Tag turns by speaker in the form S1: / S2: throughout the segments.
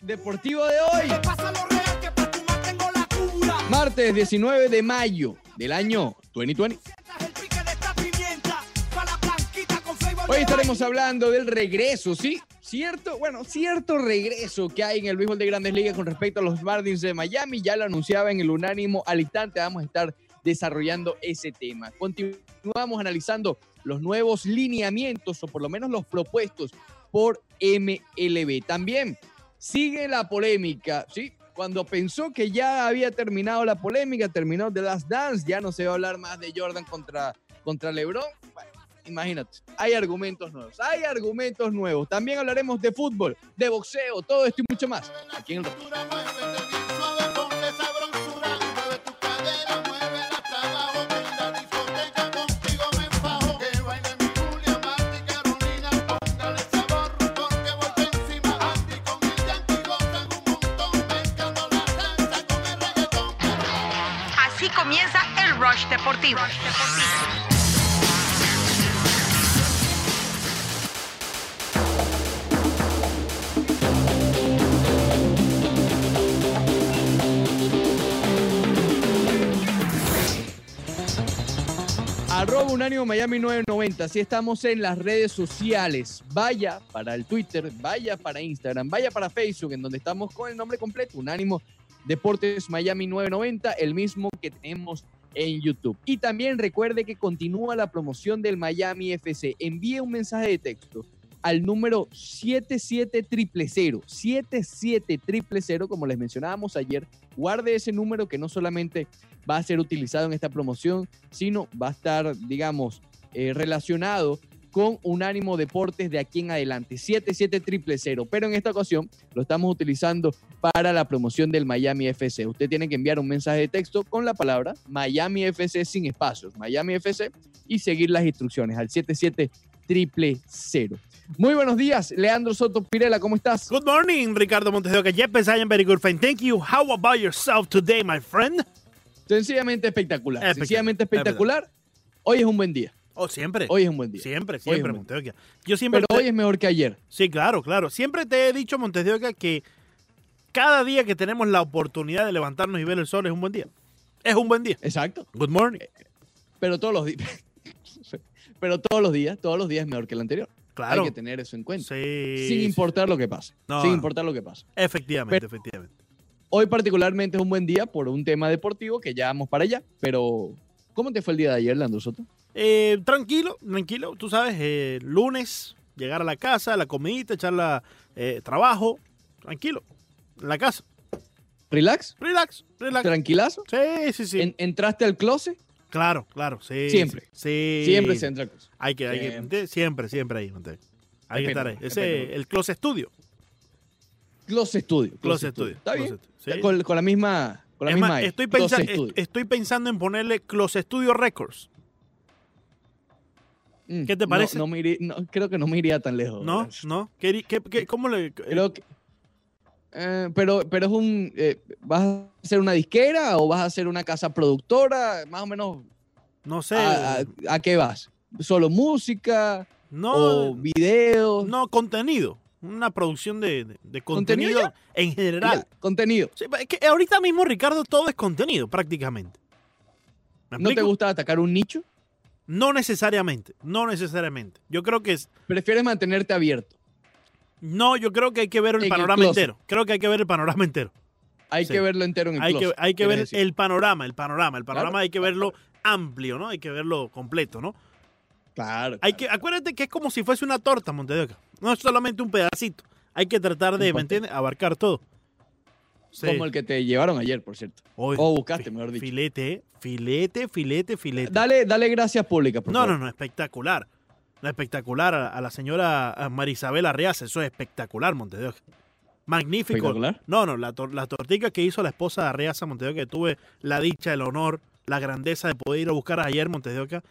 S1: Deportivo de hoy. Martes 19 de mayo del año 2020. Hoy estaremos hablando del regreso, ¿sí? Cierto, bueno, cierto regreso que hay en el béisbol de Grandes Ligas con respecto a los Marlins de Miami. Ya lo anunciaba en el unánimo al instante. Vamos a estar desarrollando ese tema. Continuamos analizando los nuevos lineamientos o por lo menos los propuestos por MLB. También sigue la polémica, ¿sí? Cuando pensó que ya había terminado la polémica, terminó The Last Dance, ya no se va a hablar más de Jordan contra, contra LeBron. Bueno, imagínate, hay argumentos nuevos, hay argumentos nuevos. También hablaremos de fútbol, de boxeo, todo esto y mucho más aquí en el
S2: Deportivo.
S1: Arroba Unánimo Miami 990. Si estamos en las redes sociales, vaya para el Twitter, vaya para Instagram, vaya para Facebook, en donde estamos con el nombre completo, Unánimo Deportes Miami 990, el mismo que tenemos en YouTube. Y también recuerde que continúa la promoción del Miami FC. Envíe un mensaje de texto al número 77000, 77000, como les mencionábamos ayer. Guarde ese número que no solamente va a ser utilizado en esta promoción, sino va a estar, digamos, eh, relacionado con Unánimo Deportes de aquí en adelante, 77000. Pero en esta ocasión lo estamos utilizando para la promoción del Miami FC. Usted tiene que enviar un mensaje de texto con la palabra Miami FC sin espacios, Miami FC, y seguir las instrucciones al 77000. Muy buenos días, Leandro Soto Pirela, ¿cómo estás?
S3: Good morning, Ricardo Montes de Oca. Yepes, I am very good, fine. Thank you. How about yourself today, my friend?
S1: Sencillamente espectacular,
S3: Espectacular,
S1: sencillamente espectacular. Hoy es un buen día,
S3: Oh, siempre.
S1: hoy es un buen día.
S3: Siempre, siempre, Montes de Oca. Yo siempre.
S1: Pero
S3: te-
S1: hoy es mejor que ayer.
S3: Sí, claro, claro. Siempre te he dicho, Montes de Oca, que cada día que tenemos la oportunidad de levantarnos y ver el sol es un buen día. Es un buen día.
S1: Exacto.
S3: Good morning.
S1: Pero todos los días. Pero todos los días, todos los días es mejor que el anterior.
S3: Claro.
S1: Hay que tener eso en cuenta.
S3: Sí.
S1: sin
S3: sí.
S1: importar lo que pase.
S3: No,
S1: sin importar lo que pase.
S3: Efectivamente, efectivamente.
S1: Hoy particularmente es un buen día por un tema deportivo que ya vamos para allá. Pero, ¿cómo te fue el día de ayer, Leandro Soto?
S3: Eh, tranquilo, tranquilo. Tú sabes, eh, lunes, llegar a la casa, la comidita, echar la eh, trabajo. Tranquilo. En la casa.
S1: ¿Relax?
S3: Relax, relax.
S1: ¿Tranquilazo?
S3: Sí, sí, sí.
S1: En- ¿Entraste al closet?
S3: Claro, claro, sí.
S1: Siempre.
S3: Sí.
S1: Siempre se entra al closet.
S3: Hay que, hay que,
S1: Siempre.
S3: siempre, siempre ahí, Monte. Hay que estar ahí. Ese, el Closet Studio.
S1: Closet Studio.
S3: Closet Studio.
S1: Está bien.
S3: Sí.
S1: Con, con la misma. Con la
S3: Es
S1: misma
S3: más,
S1: I,
S3: estoy, pensa- estoy pensando en ponerle Closet Studio Records.
S1: Mm,
S3: ¿qué te parece?
S1: No, me iría- no, creo que no me iría tan lejos.
S3: ¿No?
S1: ¿verdad?
S3: ¿No? ¿Qué, qué- qué- cómo le.?
S1: Creo que. eh, pero, pero es un. eh, ¿Vas a hacer una disquera o vas a hacer una casa productora? Más o menos.
S3: no sé.
S1: ¿A, a- a qué vas? ¿Solo música
S3: no,
S1: o videos?
S3: no, contenido. Una producción de, de- de
S1: ¿Contenido
S3: contenido en general.
S1: Ya, contenido.
S3: Sí, es que ahorita mismo, Ricardo, todo es contenido prácticamente. ¿Me
S1: ¿No te gusta atacar un nicho?
S3: No necesariamente, no necesariamente. Yo creo que es,
S1: Prefieres mantenerte abierto.
S3: no, yo creo que hay que ver el
S1: En
S3: panorama entero. Creo que hay que ver el panorama entero.
S1: Hay
S3: Sí.
S1: que verlo entero en el
S3: Hay que, hay que ver
S1: decir.
S3: el panorama, el panorama, el panorama
S1: Claro,
S3: hay que
S1: claro,
S3: verlo amplio, ¿no? Hay que verlo completo, ¿no?
S1: Claro.
S3: Hay que, acuérdate que es como si fuese una torta, Montedeoca. No es solamente un pedacito. Hay que tratar de, ¿me entiendes? Abarcar todo. Sí.
S1: Como el que te llevaron ayer, por cierto. O buscaste, mejor dicho.
S3: Filete, filete, filete, filete.
S1: Dale, dale gracias públicas, por
S3: No,
S1: favor.
S3: no, no, espectacular. No, espectacular a, a la señora a Marisabel Arreaza. Eso es espectacular, Montedeoca. Magnífico.
S1: ¿Espectacular?
S3: No, no, la, tor- la tortica que hizo la esposa de Arreaza Montedeoca, que tuve la dicha, el honor, la grandeza de poder ir a buscar ayer, Montedeoca,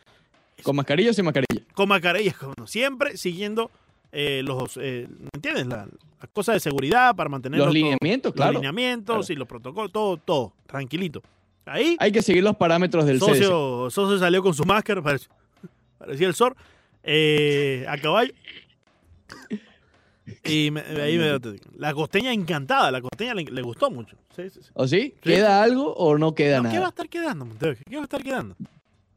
S1: ¿Con mascarilla o sin mascarilla?
S3: con mascarillas, como siempre siguiendo eh, los, eh, ¿me entiendes? La- Las cosas de seguridad para mantener
S1: Los
S3: todo-
S1: lineamientos,
S3: los
S1: claro.
S3: lineamientos
S1: Claro.
S3: y los protocolos, todo, todo, tranquilito. Ahí,
S1: Hay que seguir los parámetros del CDC.
S3: socio, socio salió con su máscara, parecía, parecía el sol, eh, a caballo. Y me- ahí me, la costeña encantada, la costeña le, le gustó mucho. Sí, sí, sí.
S1: ¿O sí? ¿Queda algo o no queda
S3: No, ¿Qué va a
S1: nada?
S3: estar quedando? ¿Qué va a estar quedando?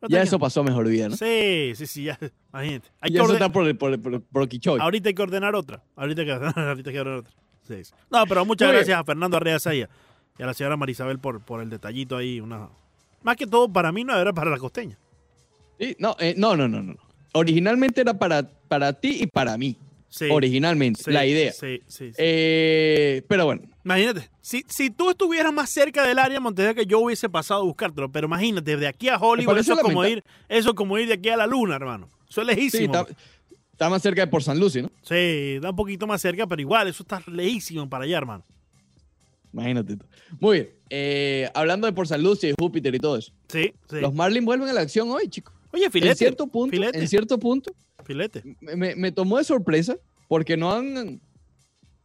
S3: ¿Qué va a
S1: Ya eso pasó a mejor vida, ¿no?
S3: Sí, sí, sí, ya. Imagínate. Hay que
S1: eso
S3: orden-
S1: está por, por, por, por Quichoy.
S3: Ahorita hay que ordenar otra. Ahorita hay que, ahorita hay que ordenar otra. Sí, sí. No, pero muchas
S1: Muy bien.
S3: gracias a Fernando Arrea Saya y a la señora Marisabel por, por el detallito ahí. Una... Más que todo para mí no era para la costeña.
S1: Sí, no, eh, no, no, no, no. Originalmente era para, para ti y para mí.
S3: Sí.
S1: Originalmente, la idea.
S3: Sí, sí, sí.
S1: Eh, pero bueno,
S3: Imagínate, si, si tú estuvieras más cerca del área Montevideo que yo hubiese pasado a buscártelo, pero imagínate, de aquí a Hollywood, eso es como ir, eso es como ir de aquí a la luna, hermano. Eso es
S1: sí,
S3: lejísimo.
S1: está, está más cerca de por San Lucy, ¿no?
S3: Sí, da un poquito más cerca, pero igual, eso está lejísimo para allá, hermano.
S1: Imagínate tú. Muy bien. eh, hablando de por San Lucy, y Júpiter y todo eso.
S3: Sí, sí.
S1: Los Marlins vuelven a la acción hoy, chicos.
S3: Oye, filete.
S1: en cierto punto,
S3: filete,
S1: en cierto punto,
S3: filete.
S1: me, me- me tomó de sorpresa porque no han,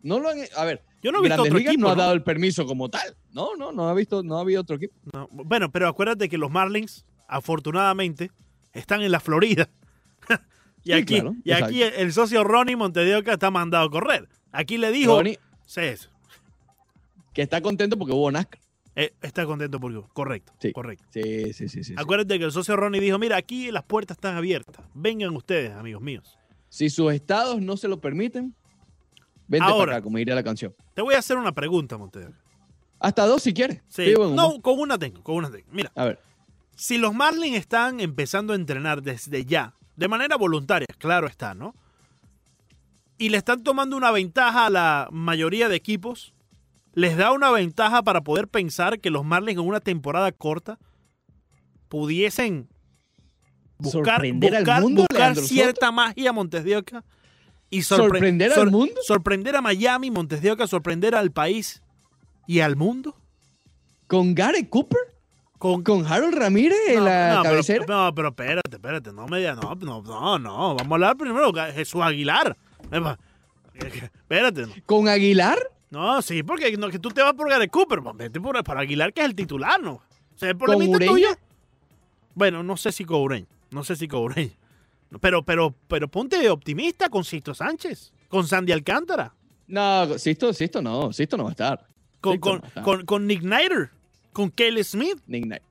S1: no lo han, a ver,
S3: Yo no he visto
S1: Grandes
S3: otro
S1: Ligas
S3: equipo,
S1: no ha dado el permiso como tal. No, no, no ha visto, no ha habido otro equipo.
S3: No, Bueno, pero acuérdate que los Marlins, afortunadamente, están en la Florida. y
S1: Sí,
S3: aquí,
S1: claro,
S3: y aquí el, socio Ronnie Montevideo está mandado a correr. Aquí le dijo,
S1: Ronnie,
S3: es-
S1: que está contento porque hubo NASCAR.
S3: eh, está contento por correcto,
S1: Sí.
S3: correcto.
S1: Sí, sí, sí, sí. sí.
S3: Acuérdate que el socio Ronnie dijo, mira, aquí las puertas están abiertas. Vengan ustedes, amigos míos.
S1: Si sus estados no se lo permiten, vente
S3: Ahora.
S1: para acá, como diría la canción.
S3: Te voy a hacer una pregunta, Montevideo.
S1: Hasta dos si quieres.
S3: Sí. No, con una tengo, con una tengo. Mira,
S1: A ver,
S3: si los Marlins están empezando a entrenar desde ya, de manera voluntaria, claro está, ¿no? Y le están tomando una ventaja a la mayoría de equipos, les da una ventaja para poder pensar que los Marlins en una temporada corta pudiesen buscar,
S1: ¿Sorprender al
S3: buscar-
S1: mundo,
S3: buscar
S1: Leandro
S3: cierta magia a Montes de Oca y sorpre-
S1: ¿Sorprender al mundo?
S3: sorprender a Miami, Montes de Oca, sorprender al país y al mundo
S1: ¿con Gary Cooper?
S3: con
S1: ¿Con Harold Ramírez en la
S3: no,
S1: cabecera?
S3: Pero, no, pero espérate, espérate, no me digas, no, no, no, no, vamos a hablar primero Jesús Aguilar. Espérate, no.
S1: ¿Con Aguilar?
S3: No, sí, porque no, que tú te vas por Gary Cooper, pues vete por, por Aguilar, que es el titular, ¿no? O sea, el problemita
S1: Ureña?
S3: tuyo. Bueno, no sé si con Ureña, no sé si con Ureña. Pero, pero, pero ponte optimista con Sisto Sánchez, con Sandy Alcántara,
S1: No, Sisto, Sisto no, Sisto no va a estar.
S3: con, con,
S1: no
S3: con, con Nick Snyder, con Kelly Smith.
S1: Nick Knight.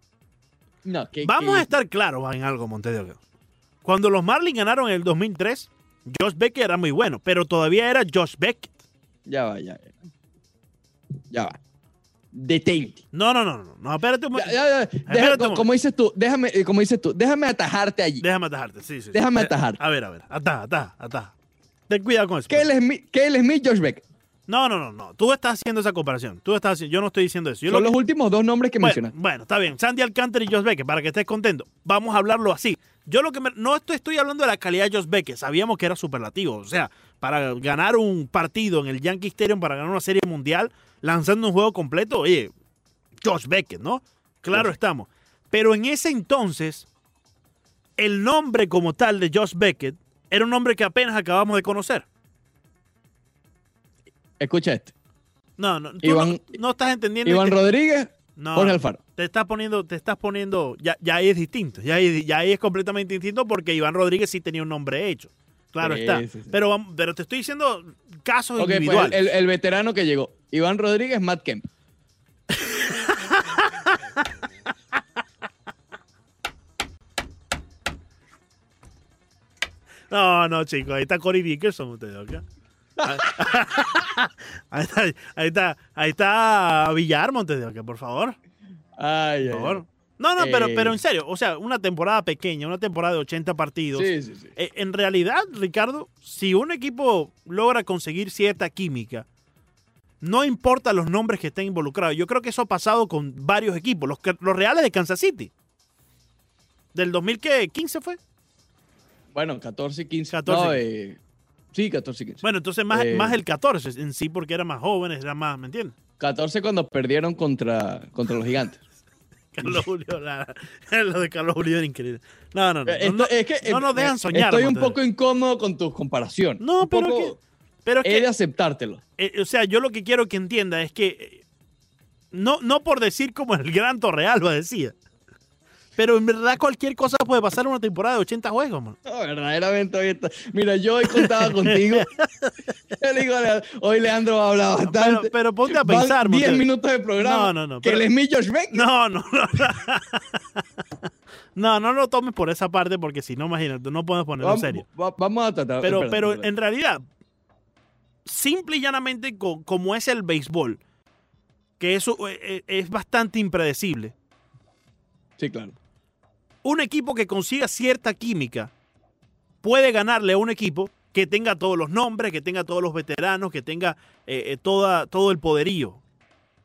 S1: No, que,
S3: Vamos
S1: que-
S3: a estar claros en algo, Montevideo. Cuando los Marlins ganaron en el 2003, Josh Beckett era muy bueno, pero todavía era Josh Beckett.
S1: Ya va, ya. ya. Ya va. Detente.
S3: No, no, no, no, no, espérate un momento. un
S1: como dices tú, déjame, eh, como dices tú, déjame atajarte allí.
S3: Déjame atajarte, sí, sí.
S1: Déjame
S3: Eh,
S1: atajarte.
S3: A ver, a ver, ataja, ataja, ataja. Ten cuidado con eso.
S1: Cale Smith, Cale Smith, Josh Beck.
S3: No, no, no, no. Tú estás haciendo esa comparación. Tú estás yo no estoy diciendo eso. Yo
S1: Son
S3: lo-
S1: los últimos dos nombres que
S3: bueno,
S1: mencionaste.
S3: bueno, está bien. Sandy Alcántara y Josh Beckett, para que estés contento. Vamos a hablarlo así. Yo lo que me- no estoy, estoy hablando de la calidad de Josh Beckett. Sabíamos que era superlativo. O sea, para ganar un partido en el Yankee Stadium, para ganar una serie mundial, lanzando un juego completo, oye, Josh Beckett, ¿no? Claro
S1: Claro.
S3: estamos. Pero en ese entonces, el nombre como tal de Josh Beckett era un nombre que apenas acabamos de conocer.
S1: Escucha este.
S3: No, no, tú
S1: Iván-
S3: no, no estás entendiendo.
S1: Iván
S3: que-
S1: Rodríguez,
S3: no,
S1: Jorge Alfaro.
S3: te estás poniendo, te estás poniendo, ya, ya ahí es distinto, ya ahí, ya ahí es completamente distinto porque Iván Rodríguez sí tenía un nombre hecho. Claro
S1: Sí,
S3: está.
S1: sí, sí.
S3: Pero, pero te estoy diciendo casos
S1: Ok, pues
S3: individuales.
S1: el, el veterano que llegó. Iván Rodríguez, Matt Kemp.
S3: No, no, chicos, ahí está Corey Dickerson, ustedes, ¿ok? ahí está, ahí está, ahí está Villar Montes de Oca, por favor.
S1: Ay,
S3: Por
S1: ay.
S3: favor. No, no, pero,
S1: Eh.
S3: pero en serio, o sea, una temporada pequeña, una temporada de 80 partidos.
S1: Sí, sí, sí.
S3: Eh, En realidad, Ricardo, si un equipo logra conseguir cierta química, no importa los nombres que estén involucrados. Yo creo que eso ha pasado con varios equipos. Los, que- los Reales de Kansas City. Del 2015 fue.
S1: Bueno, 14 y 15.
S3: 14
S1: No, eh, sí, 14 y 15.
S3: Bueno, entonces más,
S1: Eh.
S3: más el 14 en sí, porque eran más jóvenes, eran más, ¿me entiendes?
S1: 14 cuando perdieron contra, contra los gigantes.
S3: Carlos Julio, la- lo de Carlos Julio era increíble. No, no, no. No,
S1: esto-
S3: no,
S1: es que,
S3: no
S1: eh,
S3: nos dejan
S1: eh,
S3: soñar,
S1: Estoy un poco incómodo con tus comparaciones.
S3: No,
S1: Un
S3: pero
S1: poco-
S3: que- pero es
S1: He
S3: que-
S1: de aceptártelo.
S3: Eh, o sea, yo lo que quiero que entienda es que eh, no, no por decir como el gran Torrealba decía, Pero en verdad cualquier cosa puede pasar en una temporada de 80 juegos, man.
S1: No, verdaderamente hoy está. Mira, yo hoy contaba contigo. Yo le digo hoy Leandro va a hablar
S3: Pero,
S1: bastante.
S3: pero ponte a pensar,
S1: 10
S3: Montes.
S1: minutos de programa.
S3: No, no, no,
S1: Que
S3: pero-
S1: es mi Josh Beck.
S3: No, no, no. No, no lo tomes por esa parte porque si no, imagínate, no podemos ponerlo en serio.
S1: va- vamos a tratar.
S3: Pero,
S1: espérate,
S3: pero
S1: espérate.
S3: en realidad, simple y llanamente, co- como es el béisbol, que eso eh, eh, es bastante impredecible,
S1: Sí, claro.
S3: Un equipo que consiga cierta química puede ganarle a un equipo que tenga todos los nombres, que tenga todos los veteranos, que tenga eh, eh, toda, todo el poderío.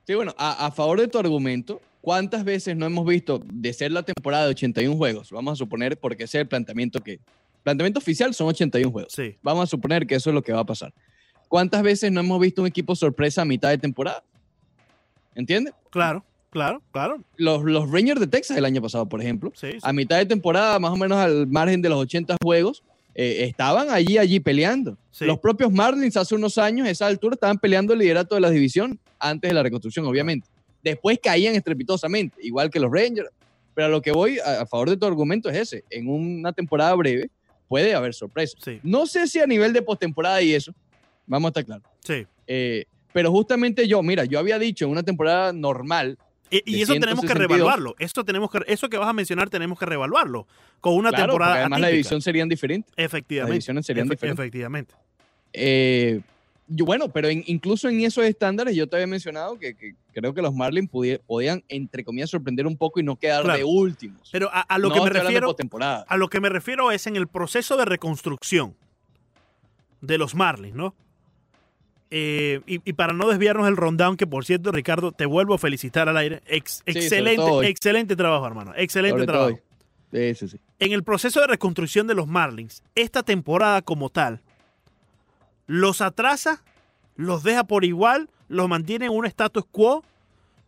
S1: Sí, bueno, a, a favor de tu argumento, ¿cuántas veces no hemos visto de ser la temporada de 81 juegos? Vamos a suponer, porque ese es el planteamiento que... Planteamiento oficial son 81 juegos.
S3: Sí,
S1: Vamos a suponer que eso es lo que va a pasar. ¿Cuántas veces no hemos visto un equipo sorpresa a mitad de temporada? ¿Entiendes?
S3: claro, claro, claro.
S1: Los, los Rangers de Texas el año pasado, por ejemplo,
S3: Sí, sí.
S1: a mitad de temporada, más o menos al margen de los 80 juegos, eh, estaban allí, allí peleando.
S3: Sí.
S1: Los propios Marlins hace unos años, a esa altura, estaban peleando el liderato de la división antes de la reconstrucción, obviamente. Después caían estrepitosamente, igual que los Rangers. Pero a lo que voy a, a favor de tu argumento es ese. En una temporada breve puede haber sorpresas.
S3: Sí,
S1: No sé si a nivel de postemporada y eso, vamos a estar claros.
S3: sí.
S1: Eh, pero justamente yo, mira, yo había dicho en una temporada normal,
S3: Y, eso tenemos que
S1: 162.
S3: revaluarlo. Eso, tenemos que, eso que vas a mencionar tenemos que revaluarlo. Con una
S1: claro,
S3: temporada
S1: además la
S3: atípica.
S1: división serían diferentes. Las
S3: Efectivamente.
S1: divisiones serían
S3: Efe-
S1: diferentes.
S3: Efectivamente.
S1: Eh, yo, bueno, pero en- incluso en esos estándares yo te había mencionado que, que creo que los Marlins podían, entre comillas, sorprender un poco y no quedar
S3: Claro.
S1: de últimos.
S3: Pero a, a lo
S1: No
S3: que me refiero, a lo que me refiero es en el proceso de reconstrucción de los Marlins, ¿no? Eh, y, y para no desviarnos del rundown, que por cierto, Ricardo, te vuelvo a felicitar al aire. Ex- excelente, excelente trabajo, hermano. Excelente
S1: Sobre
S3: trabajo.
S1: Sí.
S3: En el proceso de reconstrucción de los Marlins, esta temporada como tal, los atrasa, los deja por igual, los mantiene en un status quo.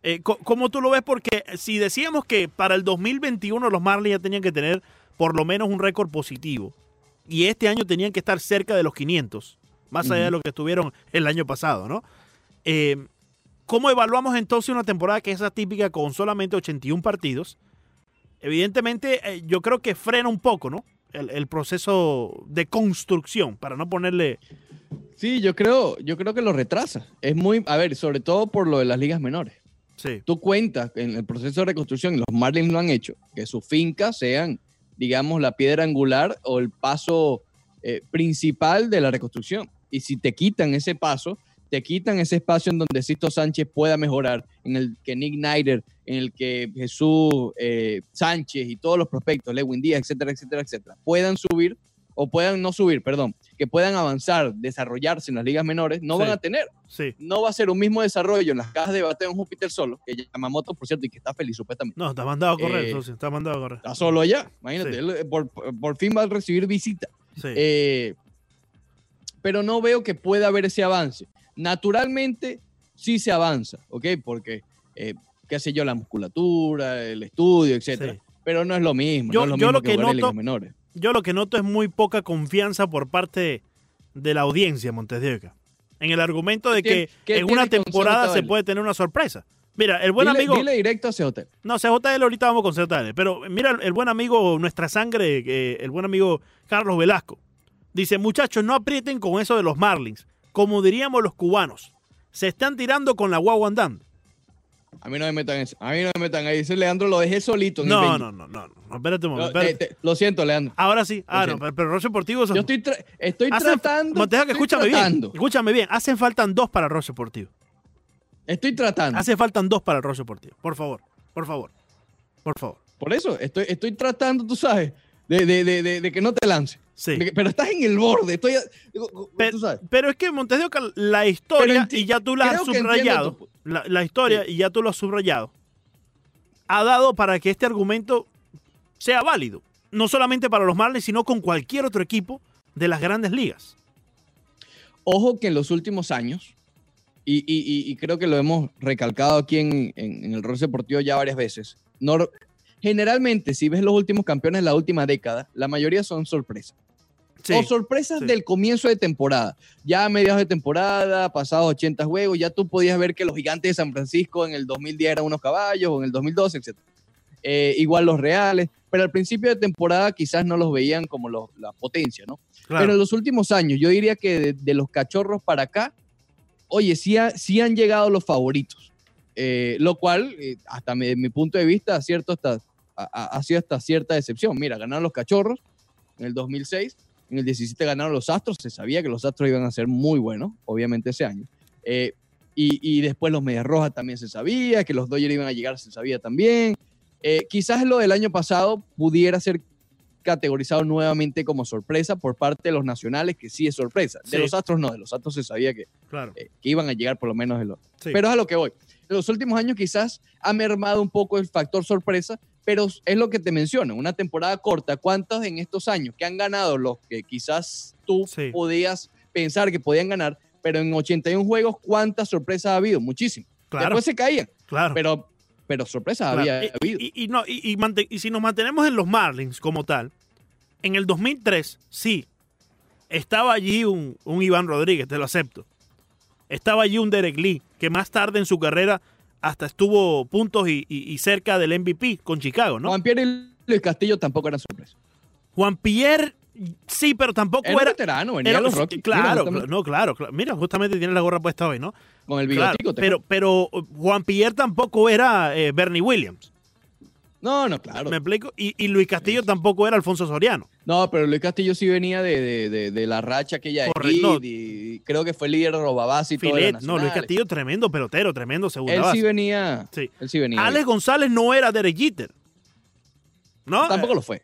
S3: Eh, ¿Cómo tú lo ves? Porque si decíamos que para el 2021 los Marlins ya tenían que tener por lo menos un récord positivo y este año tenían que estar cerca de los 500, más allá de lo que estuvieron el año pasado, ¿no? Eh, ¿Cómo evaluamos entonces una temporada que es atípica con solamente 81 partidos? Evidentemente, eh, yo creo que frena un poco, ¿no? El, el proceso de construcción, para no ponerle...
S1: Sí, yo creo, yo creo que lo retrasa. Es muy, a ver, sobre todo por lo de las ligas menores.
S3: Sí,
S1: Tú cuentas en el proceso de reconstrucción, y los Marlins lo han hecho, que sus fincas sean, digamos, la piedra angular o el paso eh, principal de la reconstrucción. Y si te quitan ese paso, te quitan ese espacio en donde Sisto Sánchez pueda mejorar, en el que Nick Snyder, en el que Jesús eh, Sánchez y todos los prospectos, Lewin Díaz, etcétera, etcétera, etcétera, puedan subir o puedan no subir, perdón, que puedan avanzar, desarrollarse en las ligas menores, no
S3: Sí.
S1: van a tener
S3: sí.
S1: no va a ser un mismo desarrollo en las cajas de bateo en Júpiter solo, que Yamamoto, por cierto, y que está feliz supuestamente.
S3: No, está mandado a correr,
S1: Eh,
S3: socio, está mandado a correr.
S1: Está solo allá, imagínate,
S3: Sí.
S1: él, eh, por, por fin va a recibir visita.
S3: Sí.
S1: Eh, pero no veo que pueda haber ese avance. Naturalmente, sí se avanza, ¿ok? Porque, eh, qué sé yo, la musculatura, el estudio, etcétera.
S3: Sí.
S1: Pero no es lo mismo.
S3: Yo-
S1: no es lo
S3: yo
S1: mismo
S3: lo
S1: que,
S3: que noto-
S1: menores.
S3: Yo lo que noto es muy poca confianza por parte de la audiencia, Montes de Oca, En el argumento de que
S1: ¿Qué- qué
S3: en una temporada se
S1: CJL?
S3: puede tener una sorpresa. Mira, el buen
S1: dile,
S3: amigo...
S1: dile directo a CJ.
S3: No, CJL ahorita vamos con CJL. Pero mira, el buen amigo, nuestra sangre, eh, el buen amigo Carlos Velasco. Dice, muchachos, no aprieten con eso de los Marlins. Como diríamos los cubanos. Se están tirando con la guagua andando.
S1: A mí no me metan eso. A mí no me metan ahí. Dice Leandro, lo dejé solito. en
S3: No, no, no, no, no. Espérate un momento. espérate.
S1: te- lo siento, Leandro.
S3: Ahora sí. Ah, no, pero, pero Roche Deportivo... son-
S1: Yo estoy, tra- estoy
S3: hacen-
S1: tratando.
S3: Oca,
S1: estoy
S3: escúchame
S1: tratando,
S3: bien. Escúchame bien. Hacen faltan dos para el Roche Deportivo.
S1: Estoy tratando.
S3: Hace faltan dos para el Roche Deportivo. Por favor. Por favor. Por favor.
S1: Por eso, estoy, estoy tratando, tú sabes, de, de, de, de, de que no te lance.
S3: Sí.
S1: Pero estás en el borde. Estoy, sabes.
S3: Pero es que Montes de Oca, la historia, y ya tú la has subrayado, la, la historia, y ya tú lo has subrayado, ha dado para que este argumento sea válido. No solamente para los Marlins, sino con cualquier otro equipo de las grandes ligas.
S1: Ojo que en los últimos años, y, y- y- y creo que lo hemos recalcado aquí en, en- en el rol deportivo ya varias veces, no- generalmente si ves los últimos campeones de la última década, la mayoría son sorpresas.
S3: Sí,
S1: o sorpresas
S3: sí.
S1: del comienzo de temporada. Ya a mediados de temporada, pasados 80 juegos, ya tú podías ver que los gigantes de San Francisco en el 2010 eran unos caballos, o en el 2012, etc. eh, igual los Reales, pero al principio de temporada quizás no los veían como los- la potencia, ¿no?
S3: Claro.
S1: Pero en los últimos años, yo diría que de, de los cachorros para acá, oye, sí, ha- sí han llegado los favoritos. Eh, lo cual, eh, hasta mi, mi punto de vista, cierto hasta, ha, ha- ha sido hasta cierta decepción. Mira, ganaron los cachorros en el 2006, en el 17 ganaron los Astros, se sabía que los Astros iban a ser muy buenos, obviamente ese año. Eh, y, y después los Medias Rojas también se sabía, que los Dodgers iban a llegar se sabía también. Eh, quizás lo del año pasado pudiera ser categorizado nuevamente como sorpresa por parte de los nacionales, que sí es sorpresa. De
S3: Sí.
S1: los Astros no, de los Astros se sabía que,
S3: Claro.
S1: eh, que iban a llegar por lo menos de los...
S3: Sí.
S1: Pero es a lo que voy. En los últimos años quizás ha mermado un poco el factor sorpresa, pero es lo que te menciono, una temporada corta, ¿cuántos en estos años que han ganado los que quizás tú
S3: Sí.
S1: podías pensar que podían ganar, pero en 81 juegos, ¿cuántas sorpresas ha habido? Muchísimas.
S3: claro,
S1: Después se caían,
S3: claro.
S1: pero, pero sorpresas
S3: Claro.
S1: había
S3: Y-
S1: habido.
S3: Y, y no, y si nos mantenemos en los Marlins como tal, en el 2003, sí, estaba allí un, un Iván Rodríguez, te lo acepto. Estaba allí un Derek Lee, que más tarde en su carrera hasta estuvo puntos y, y- y cerca del MVP con Chicago, ¿no?
S1: Juan Pierre y Luis Castillo tampoco eran sorpresas.
S3: Juan Pierre, sí, pero tampoco
S1: Era
S3: era...
S1: veterano, venía
S3: era-
S1: los Rockies.
S3: claro,
S1: Mira,
S3: claro, no, claro, claro. Mira, justamente tiene la gorra puesta hoy, ¿no?
S1: con el
S3: Claro,
S1: bigotico. te
S3: pero, pero Juan Pierre tampoco era eh, Bernie Williams,
S1: No, no, claro.
S3: ¿me explico? Y, y Luis Castillo tampoco era Alfonso Soriano.
S1: No, pero Luis Castillo sí venía de, de, de, de la racha aquella
S3: Correcto.
S1: Heat y creo que fue líder de robabase y todo.
S3: no, Luis. Castillo, tremendo pelotero, tremendo segunda
S1: Él
S3: base.
S1: sí venía.
S3: Sí.
S1: Él sí venía.
S3: Alex González no era Derek Jeter. ¿No?
S1: Tampoco lo fue.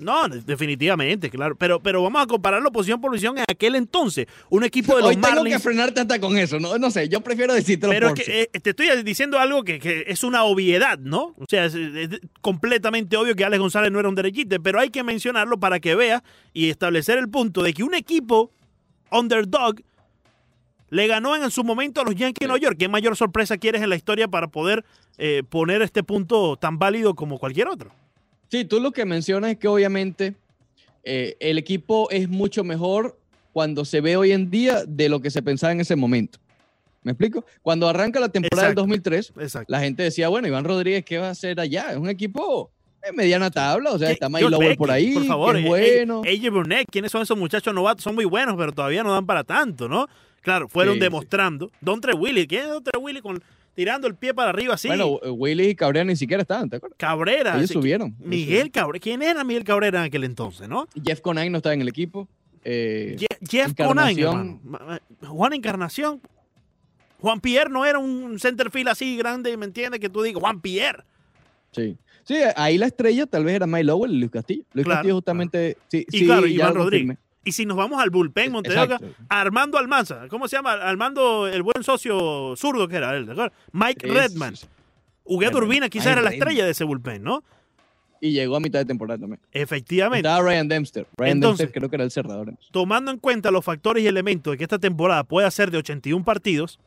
S3: No, de- definitivamente, claro. Pero, pero vamos a compararlo posición por posición en aquel entonces. Un equipo de los
S1: Hoy tengo que frenarte hasta con eso. No, no sé, yo prefiero decírtelo
S3: Pero
S1: por
S3: que eh, te estoy diciendo algo que, que es una obviedad, ¿no? O sea, es, es completamente obvio que Alex González no era un derechite, pero hay que mencionarlo para que vea y establecer el punto de que un equipo underdog le ganó en su momento a los Yankees de Nueva York. ¿Qué mayor sorpresa quieres en la historia para poder eh, poner este punto tan válido como cualquier otro?
S1: Sí, tú lo que mencionas es que obviamente eh, el equipo es mucho mejor cuando se ve hoy en día de lo que se pensaba en ese momento. ¿Me explico? Cuando arranca la temporada
S3: Exacto.
S1: del 2003,
S3: Exacto.
S1: la gente decía, bueno, Iván Rodríguez, ¿qué va a hacer allá? Es un equipo de mediana tabla, o sea,
S3: ¿Qué-
S1: está Mike Lowell por ahí,
S3: por favor,
S1: que es
S3: eh,
S1: bueno.
S3: eh, AJ Burnett, ¿quiénes son esos muchachos novatos? Son muy buenos, pero todavía no dan para tanto, ¿no? Claro, fueron
S1: Sí,
S3: demostrando. Don Tre Willy, ¿quién es Don Tre Willy con, tirando el pie para arriba así?
S1: Bueno, Willy y Cabrera ni siquiera estaban, ¿te acuerdas?
S3: Cabrera.
S1: Ellos subieron.
S3: Miguel Cabrera. ¿Quién era Miguel Cabrera en aquel entonces, no?
S1: Jeff Conine no estaba en el equipo. Eh,
S3: Je- Jeff Conine,
S1: Encarnación.
S3: ma- Juan Encarnación. Juan Pierre no era un centerfield así grande, ¿me entiendes? Que tú digas, Juan Pierre.
S1: sí. Sí, ahí la estrella tal vez era Mike Lowell y Luis Castillo. Luis
S3: Claro,
S1: Castillo justamente... Sí,
S3: Y
S1: sí,
S3: claro, Iván Rodríguez.
S1: confirmé.
S3: Y si nos vamos al bullpen, Montevideo,
S1: Exacto.
S3: Armando Almanza. ¿Cómo se llama? Armando, el buen socio zurdo que era él, ¿de acuerdo? Mike
S1: Sí,
S3: Redman.
S1: sí, sí.
S3: Huguet. Urbina quizás era la estrella de ese bullpen, ¿no?
S1: Y llegó a mitad de temporada también.
S3: Efectivamente.
S1: Estaba Ryan Dempster. Ryan
S3: Entonces-
S1: Dempster creo que era el cerrador.
S3: Tomando en cuenta los factores y elementos de que esta temporada pueda ser de 81 partidos,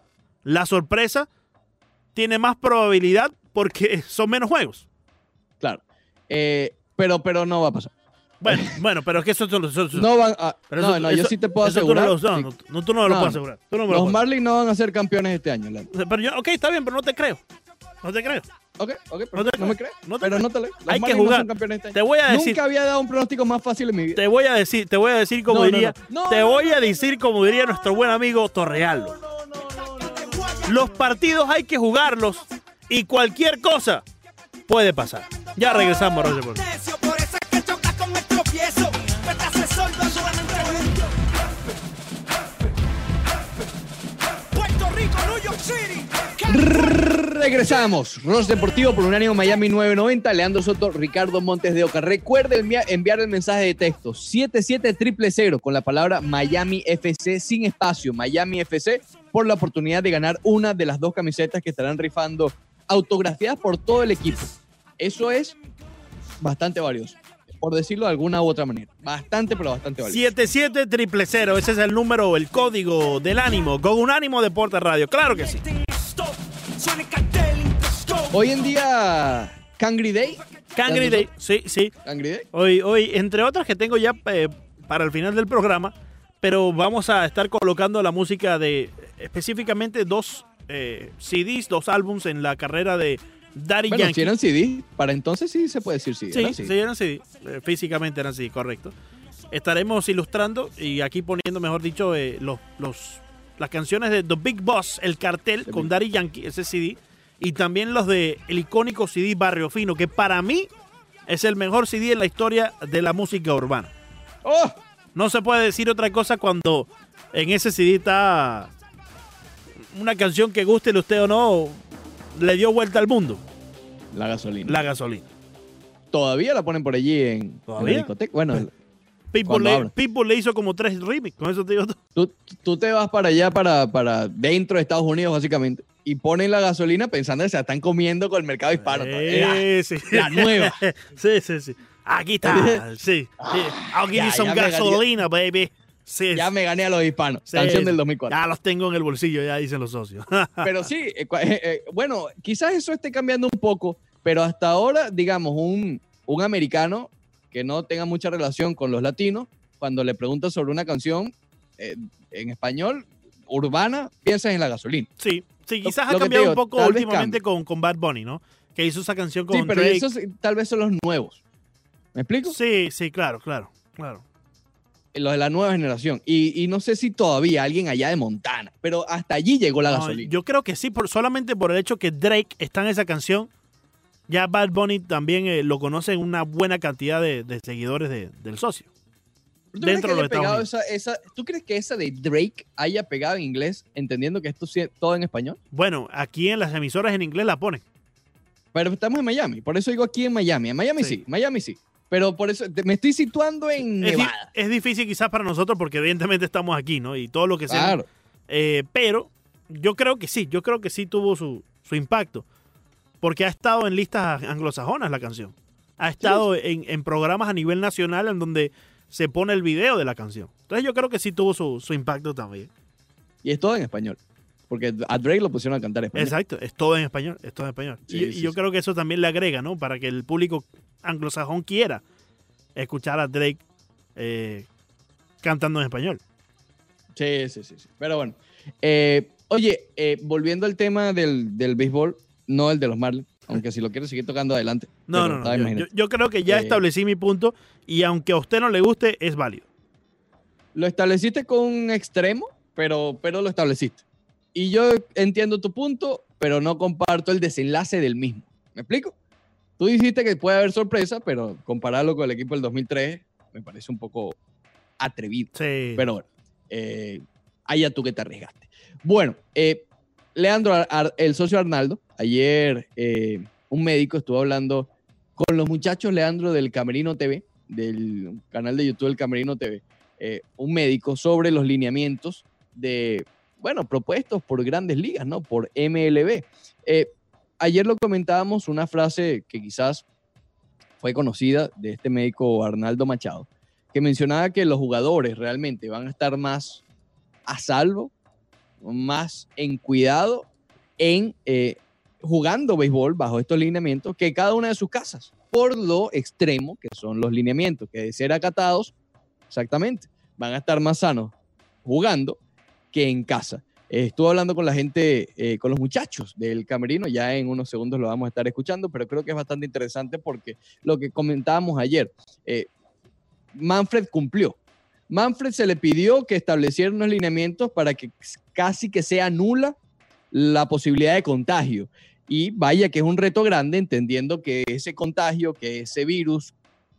S3: la sorpresa tiene más probabilidad porque son menos juegos.
S1: Claro. Eh, pero, pero no va a pasar.
S3: Bueno, bueno, pero es que eso, eso- eso-
S1: No van a...
S3: pero
S1: no,
S3: eso-
S1: no, yo sí te puedo asegurar.
S3: Tú no, lo, no,
S1: sí.
S3: no, tú no me lo puedes asegurar. Tú me
S1: Los Marlins no van a ser campeones este año.
S3: Asegurar. Pero yo, ok, está bien, pero no te creo. No te creo.
S1: Ok, ok,
S3: No
S1: pero
S3: te-
S1: no me crees.
S3: no te
S1: pero no te leo. Los
S3: Hay que
S1: Marlins no
S3: jugar.
S1: son este año.
S3: Te voy a decir,
S1: Nunca había dado un pronóstico más fácil en mi vida.
S3: te voy a decir, te voy a decir como diría,
S1: no. No,
S3: te voy a decir como diría nuestro buen amigo Torrealba. Los partidos hay que jugarlos y cualquier cosa puede pasar. Ya regresamos, Roger.
S1: Regresamos. Ross Deportivo por Unánimo Miami 990. Leandro Soto, Ricardo Montes de Oca. Recuerde envia- enviar el mensaje de texto 77000 con la palabra Miami FC sin espacio. Miami FC por la oportunidad de ganar una de las dos camisetas que estarán rifando autografiadas por todo el equipo. Eso es bastante valioso. Por decirlo de alguna u otra manera. Bastante, pero bastante valioso.
S3: 77 triple cero, ese es el número, el código del ánimo, con un ánimo Deporte Radio, claro que sí.
S1: Hoy en día, Cangri Day.
S3: Cangri Day, sí, sí.
S1: Cangri Day.
S3: Hoy, hoy, entre otras que tengo ya eh, para el final del programa, pero vamos a estar colocando la música de específicamente dos eh, CDs, dos álbums en la carrera de Daddy
S1: Bueno,
S3: Yankee.
S1: si eran CD, para entonces sí se puede decir CD.
S3: Sí,
S1: eran
S3: sí,
S1: CD.
S3: eran así. Eh, Físicamente eran así, correcto. Estaremos ilustrando y aquí poniendo, mejor dicho, eh, los, los, las canciones de The Big Boss, el cartel
S1: The
S3: con
S1: Big-
S3: Daddy Yankee, ese CD. Y también los de el icónico CD Barrio Fino, que para mí es el mejor CD en la historia de la música urbana.
S1: ¡Oh!
S3: No se puede decir otra cosa cuando en ese CD está una canción que guste usted o no, le dio vuelta al mundo,
S1: La gasolina.
S3: la gasolina.
S1: Todavía la ponen por allí en, en la discoteca. Bueno,
S3: Pitbull
S1: Cuando
S3: le, hizo como tres remix, con eso te digo todo.
S1: tú, tú te vas para allá, para, para dentro de Estados Unidos, básicamente, y ponen la gasolina pensando que se la están comiendo con el mercado hispano.
S3: Eh, sí.
S1: la nueva.
S3: sí, sí, sí. Aquí está. Sí. sí. I'll give you some gasolina, baby. Sí,
S1: Ya me gané a los hispanos.
S3: sí,
S1: canción del 2004.
S3: Ya los tengo en el bolsillo, ya dicen los socios.
S1: Pero sí, eh, eh, eh, bueno, quizás eso esté cambiando un poco, pero hasta ahora, digamos, un, un americano que no tenga mucha relación con los latinos, cuando le preguntas sobre una canción eh, en español, urbana, piensas en la gasolina.
S3: sí, sí, quizás
S1: lo
S3: ha cambiado
S1: digo,
S3: un poco últimamente con, con Bad Bunny, ¿no? Que hizo esa canción con
S1: Sí, pero
S3: Drake.
S1: esos tal vez son los nuevos. ¿Me explico?
S3: Sí, sí, claro, claro, claro.
S1: Los de la nueva generación. Y, y no sé si todavía alguien allá de Montana, pero hasta allí llegó la
S3: No,
S1: gasolina.
S3: yo creo que sí, por, solamente por el hecho que Drake está en esa canción, ya Bad Bunny también eh, lo conoce en una buena cantidad de, de seguidores de- del socio.
S1: ¿Tú crees
S3: dentro de los Estados
S1: esa, esa- ¿Tú crees que esa de Drake haya pegado en inglés, entendiendo que esto es todo en español?
S3: Bueno, aquí en las emisoras en inglés la ponen.
S1: Pero estamos en Miami, por eso digo aquí en Miami. En Miami
S3: Sí.
S1: sí, Miami sí. Pero por eso me estoy situando en
S3: Es, di-
S1: Nevada.
S3: es difícil quizás para nosotros porque evidentemente estamos aquí, ¿no? Y todo lo que sea.
S1: Claro.
S3: Eh, pero yo creo que sí, yo creo que sí tuvo su, su impacto. Porque ha estado en listas anglosajonas la canción. Ha estado en, en programas a nivel nacional en donde se pone el video de la canción. Entonces yo creo que sí tuvo su, su impacto también.
S1: Y es todo en español. Porque a Drake lo pusieron a cantar en español.
S3: Exacto, es todo en español, es todo en español.
S1: Sí,
S3: y, yo creo que eso también le agrega, ¿no? Para que el público anglosajón quiera escuchar a Drake eh, cantando en español.
S1: Sí, sí, sí. sí. Pero bueno. Eh, oye, eh, volviendo al tema del, del béisbol, no el de los Marlins, aunque si lo quieres seguir tocando adelante.
S3: No, no, no. Yo, yo- creo que ya establecí mi punto y aunque a usted no le guste, es válido.
S1: Lo estableciste con un extremo, pero, pero lo estableciste. Y yo entiendo tu punto, pero no comparto el desenlace del mismo. ¿Me explico? Tú dijiste que puede haber sorpresa, pero compararlo con el equipo del 2003 me parece un poco atrevido.
S3: Sí.
S1: Pero bueno, eh, allá tú que te arriesgaste. Bueno, eh, Leandro, Ar- Ar- el socio Arnaldo, ayer eh, un médico estuvo hablando con los muchachos, Leandro, del Camerino TV, del canal de YouTube del Camerino TV, eh, un médico sobre los lineamientos de, bueno, propuestos por grandes ligas, ¿no? Por MLB. Ayer lo comentábamos, una frase que quizás fue conocida de este médico Arnaldo Machado, que mencionaba que los jugadores realmente van a estar más a salvo, más en cuidado en eh, jugando béisbol bajo estos lineamientos que cada una de sus casas, por lo extremo que son los lineamientos, que de ser acatados, exactamente, van a estar más sanos jugando que en casa. Eh, estuve hablando con la gente, eh, con los muchachos del camerino, ya en unos segundos lo vamos a estar escuchando, pero creo que es bastante interesante porque lo que comentábamos ayer, eh, Manfred cumplió. Manfred se le pidió que estableciera unos lineamientos para que casi que sea nula la posibilidad de contagio. Y vaya que es un reto grande entendiendo que ese contagio, que ese virus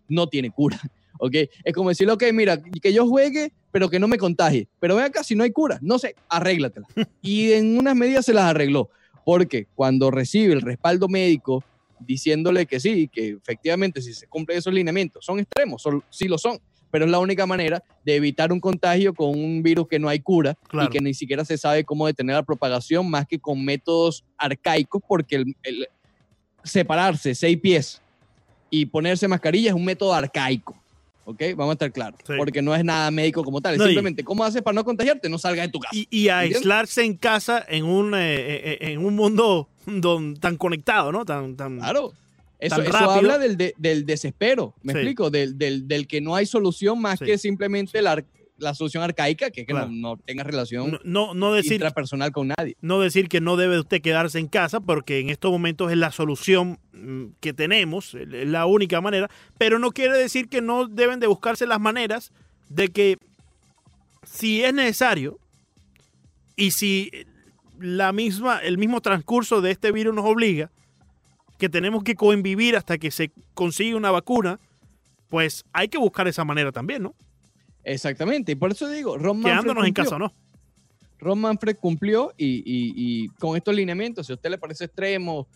S1: no tiene cura. ¿Ok? Es como decirle, ok, mira, que yo juegue, pero que no me contagie. Pero ven acá, si no hay cura, no sé, arréglatela. Y en unas medidas se las arregló. Porque cuando recibe el respaldo médico diciéndole que sí, que efectivamente si se cumplen esos lineamientos, son extremos, son, sí lo son, pero es la única manera de evitar un contagio con un virus que no hay cura
S3: Claro.
S1: y que ni siquiera se sabe cómo detener la propagación más que con métodos arcaicos, porque el, el separarse seis pies y ponerse mascarilla es un método arcaico. ¿Ok? Vamos a estar claros.
S3: Sí.
S1: Porque no es nada médico como tal.
S3: Y-
S1: simplemente, ¿cómo haces para no contagiarte? No salgas de tu casa.
S3: Y, aislarse en casa en un, eh, eh, en un mundo don- tan conectado, ¿no? Tan, tan,
S1: Claro. Eso,
S3: Tan
S1: eso
S3: rápido.
S1: habla del, de- del desespero, me
S3: Sí.
S1: explico, del, del- del que no hay solución más
S3: Sí.
S1: que simplemente el ar- la solución arcaica, que es que
S3: Claro.
S1: no, no tenga relación
S3: No, no, no decir,
S1: intrapersonal con nadie.
S3: no decir que no debe usted quedarse en casa, porque en estos momentos es la solución mm, que tenemos, es la única manera, pero no quiere decir que no deben de buscarse las maneras de que si es necesario y si la misma, el mismo transcurso de este virus nos obliga, que tenemos que convivir hasta que se consiga una vacuna, pues hay que buscar esa manera también, ¿no?
S1: Exactamente. Y por eso digo, Ron Manfred
S3: Quedándonos en
S1: cumplió.
S3: casa no.
S1: Ron Manfred cumplió y, y- y con estos lineamientos, si a usted le parece extremo,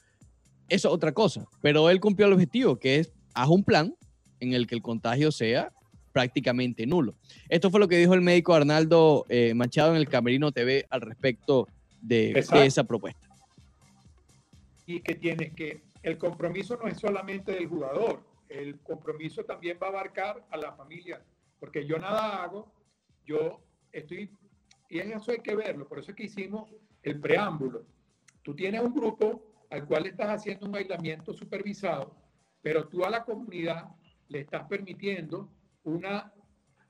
S1: eso es otra cosa. Pero él cumplió el objetivo, que es haz un plan en el que el contagio sea prácticamente nulo. Esto fue lo que dijo el médico Arnaldo eh, Machado en el Camerino TV al respecto de, de esa propuesta.
S4: y que tienes que el compromiso no es solamente del jugador, el compromiso también va a abarcar a la familia, porque yo nada hago, yo estoy, y eso hay que verlo, por eso es que hicimos el preámbulo. Tú tienes un grupo al cual estás haciendo un aislamiento supervisado, pero tú a la comunidad le estás permitiendo una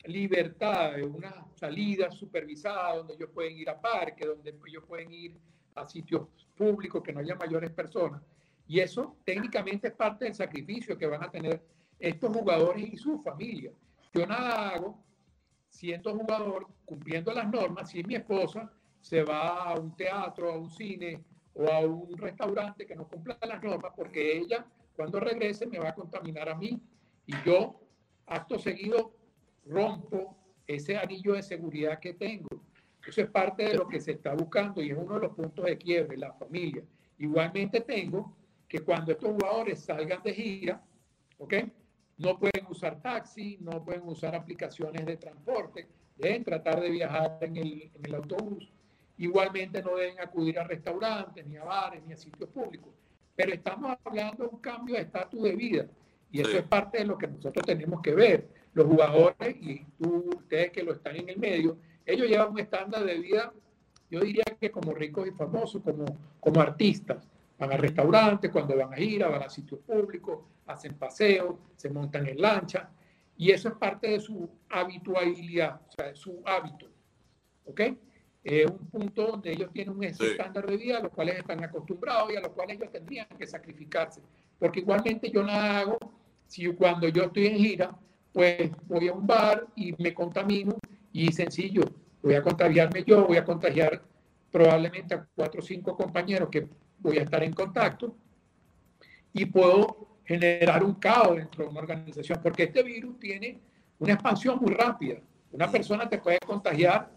S4: libertad, una salida supervisada donde ellos pueden ir a parques, donde ellos pueden ir a sitios públicos que no haya mayores personas. Y eso técnicamente es parte del sacrificio que van a tener estos jugadores y sus familias. Yo nada hago siendo jugador, cumpliendo las normas, si mi esposa se va a un teatro, a un cine o a un restaurante que no cumpla las normas, porque ella cuando regrese me va a contaminar a mí y yo, acto seguido, rompo ese anillo de seguridad que tengo. Eso es parte de lo que se está buscando y es uno de los puntos de quiebre, la familia. Igualmente tengo que cuando estos jugadores salgan de gira, ¿ok? No pueden usar taxi, no pueden usar aplicaciones de transporte, deben tratar de viajar en el, en el autobús. Igualmente no deben acudir a restaurantes, ni a bares, ni a sitios públicos. Pero estamos hablando de un cambio de estatus de vida y eso es parte de lo que nosotros tenemos que ver. Los jugadores y tú, ustedes que lo están en el medio, ellos llevan un estándar de vida, yo diría que como ricos y famosos, como, como artistas. Van a restaurantes, cuando van a gira, van a sitios públicos, hacen paseos, se montan en lancha, y eso es parte de su habitualidad, o sea, de su hábito. ¿Ok? Es un punto donde ellos tienen un
S5: Sí.
S4: estándar de vida a los cuales están acostumbrados y a los cuales ellos tendrían que sacrificarse. Porque igualmente yo nada hago si cuando yo estoy en gira, pues voy a un bar y me contamino y sencillo, voy a contagiarme yo, voy a contagiar probablemente a cuatro o cinco compañeros que voy a estar en contacto y puedo generar un caos dentro de una organización, porque este virus tiene una expansión muy rápida. Una persona te puede contagiar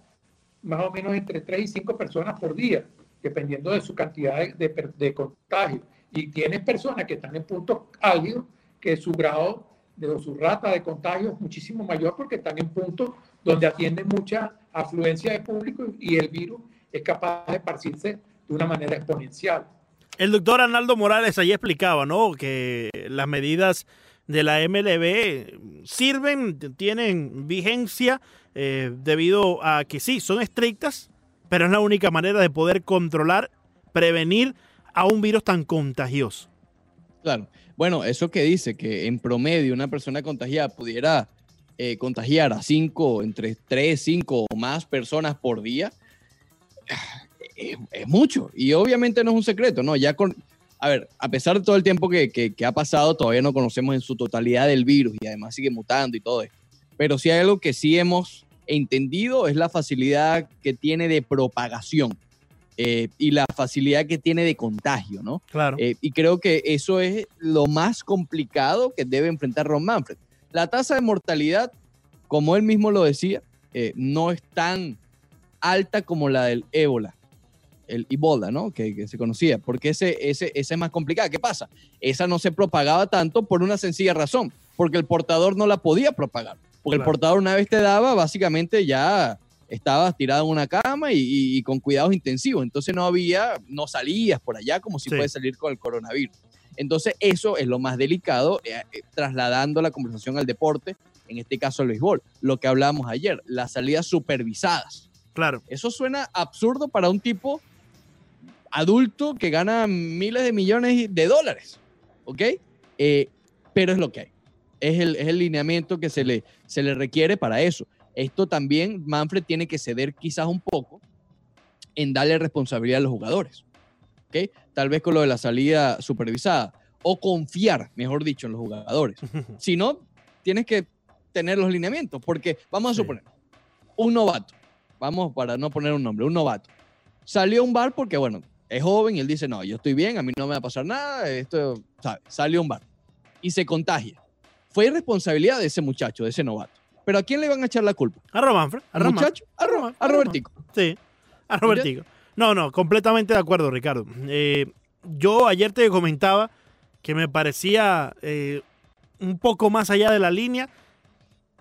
S4: más o menos entre 3 y 5 personas por día, dependiendo de su cantidad de, de de contagio. Y tienes personas que están en puntos álgidos, que su grado de o su rata de contagio es muchísimo mayor porque están en puntos donde atienden mucha afluencia de público y el virus es capaz de esparcirse de una manera exponencial.
S3: El doctor Arnaldo Morales allí explicaba, ¿no? Que las medidas de la MLB sirven, tienen vigencia eh, debido a que sí, son estrictas, pero es la única manera de poder controlar, prevenir a un virus tan contagioso.
S1: Claro. Bueno, eso que dice que en promedio una persona contagiada pudiera eh, contagiar a cinco, entre tres, cinco o más personas por día, es, es mucho. Y obviamente no es un secreto, ¿no? Ya con, a ver, a pesar de todo el tiempo que, que- que ha pasado, todavía no conocemos en su totalidad el virus y además sigue mutando y todo esto. Pero sí hay algo que sí hemos entendido, es la facilidad que tiene de propagación eh, y la facilidad que tiene de contagio, ¿no?
S3: Claro.
S1: Eh, y creo que eso es lo más complicado que debe enfrentar Ron Manfred. La tasa de mortalidad, como él mismo lo decía, eh, no es tan alta como la del ébola, el Ebola, ¿no? Que, que se conocía, porque ese, ese, esa es más complicada. ¿Qué pasa? Esa no se propagaba tanto por una sencilla razón, porque el portador no la podía propagar. Porque el portador una vez te daba, básicamente ya estabas tirado en una cama y, y- y con cuidados intensivos. Entonces no había, no salías por allá como si
S3: Sí.
S1: puedes salir con el coronavirus. Entonces eso es lo más delicado, eh, eh, trasladando la conversación al deporte, en este caso al béisbol. Lo que hablábamos ayer, las salidas supervisadas.
S3: Claro.
S1: Eso suena absurdo para un tipo adulto que gana miles de millones de dólares, ¿ok? Eh, pero es lo que hay. Es el, es el lineamiento que se le, se le requiere para eso. esto también Manfred tiene que ceder quizás un poco en darle responsabilidad a los jugadores. ¿ok? Tal vez con lo de la salida supervisada o confiar, mejor dicho, en los jugadores. Si no, tienes que tener los lineamientos, porque vamos a suponer, un novato, vamos para no poner un nombre, un novato, salió a un bar porque, bueno, es joven y él dice, no, yo estoy bien, a mí no me va a pasar nada, esto, ¿sabes? Salió a un bar y se contagia. Fue irresponsabilidad de ese muchacho, de ese novato. Pero ¿a quién le van a echar la culpa?
S3: A Romanfred. A
S1: ¿Al
S3: Roman.
S1: muchacho? A, Ro-
S3: Roman,
S1: a
S3: a
S1: Robertico.
S3: Sí, a Robertico. No, no, completamente de acuerdo, Ricardo. Eh, yo ayer te comentaba que me parecía eh, un poco más allá de la línea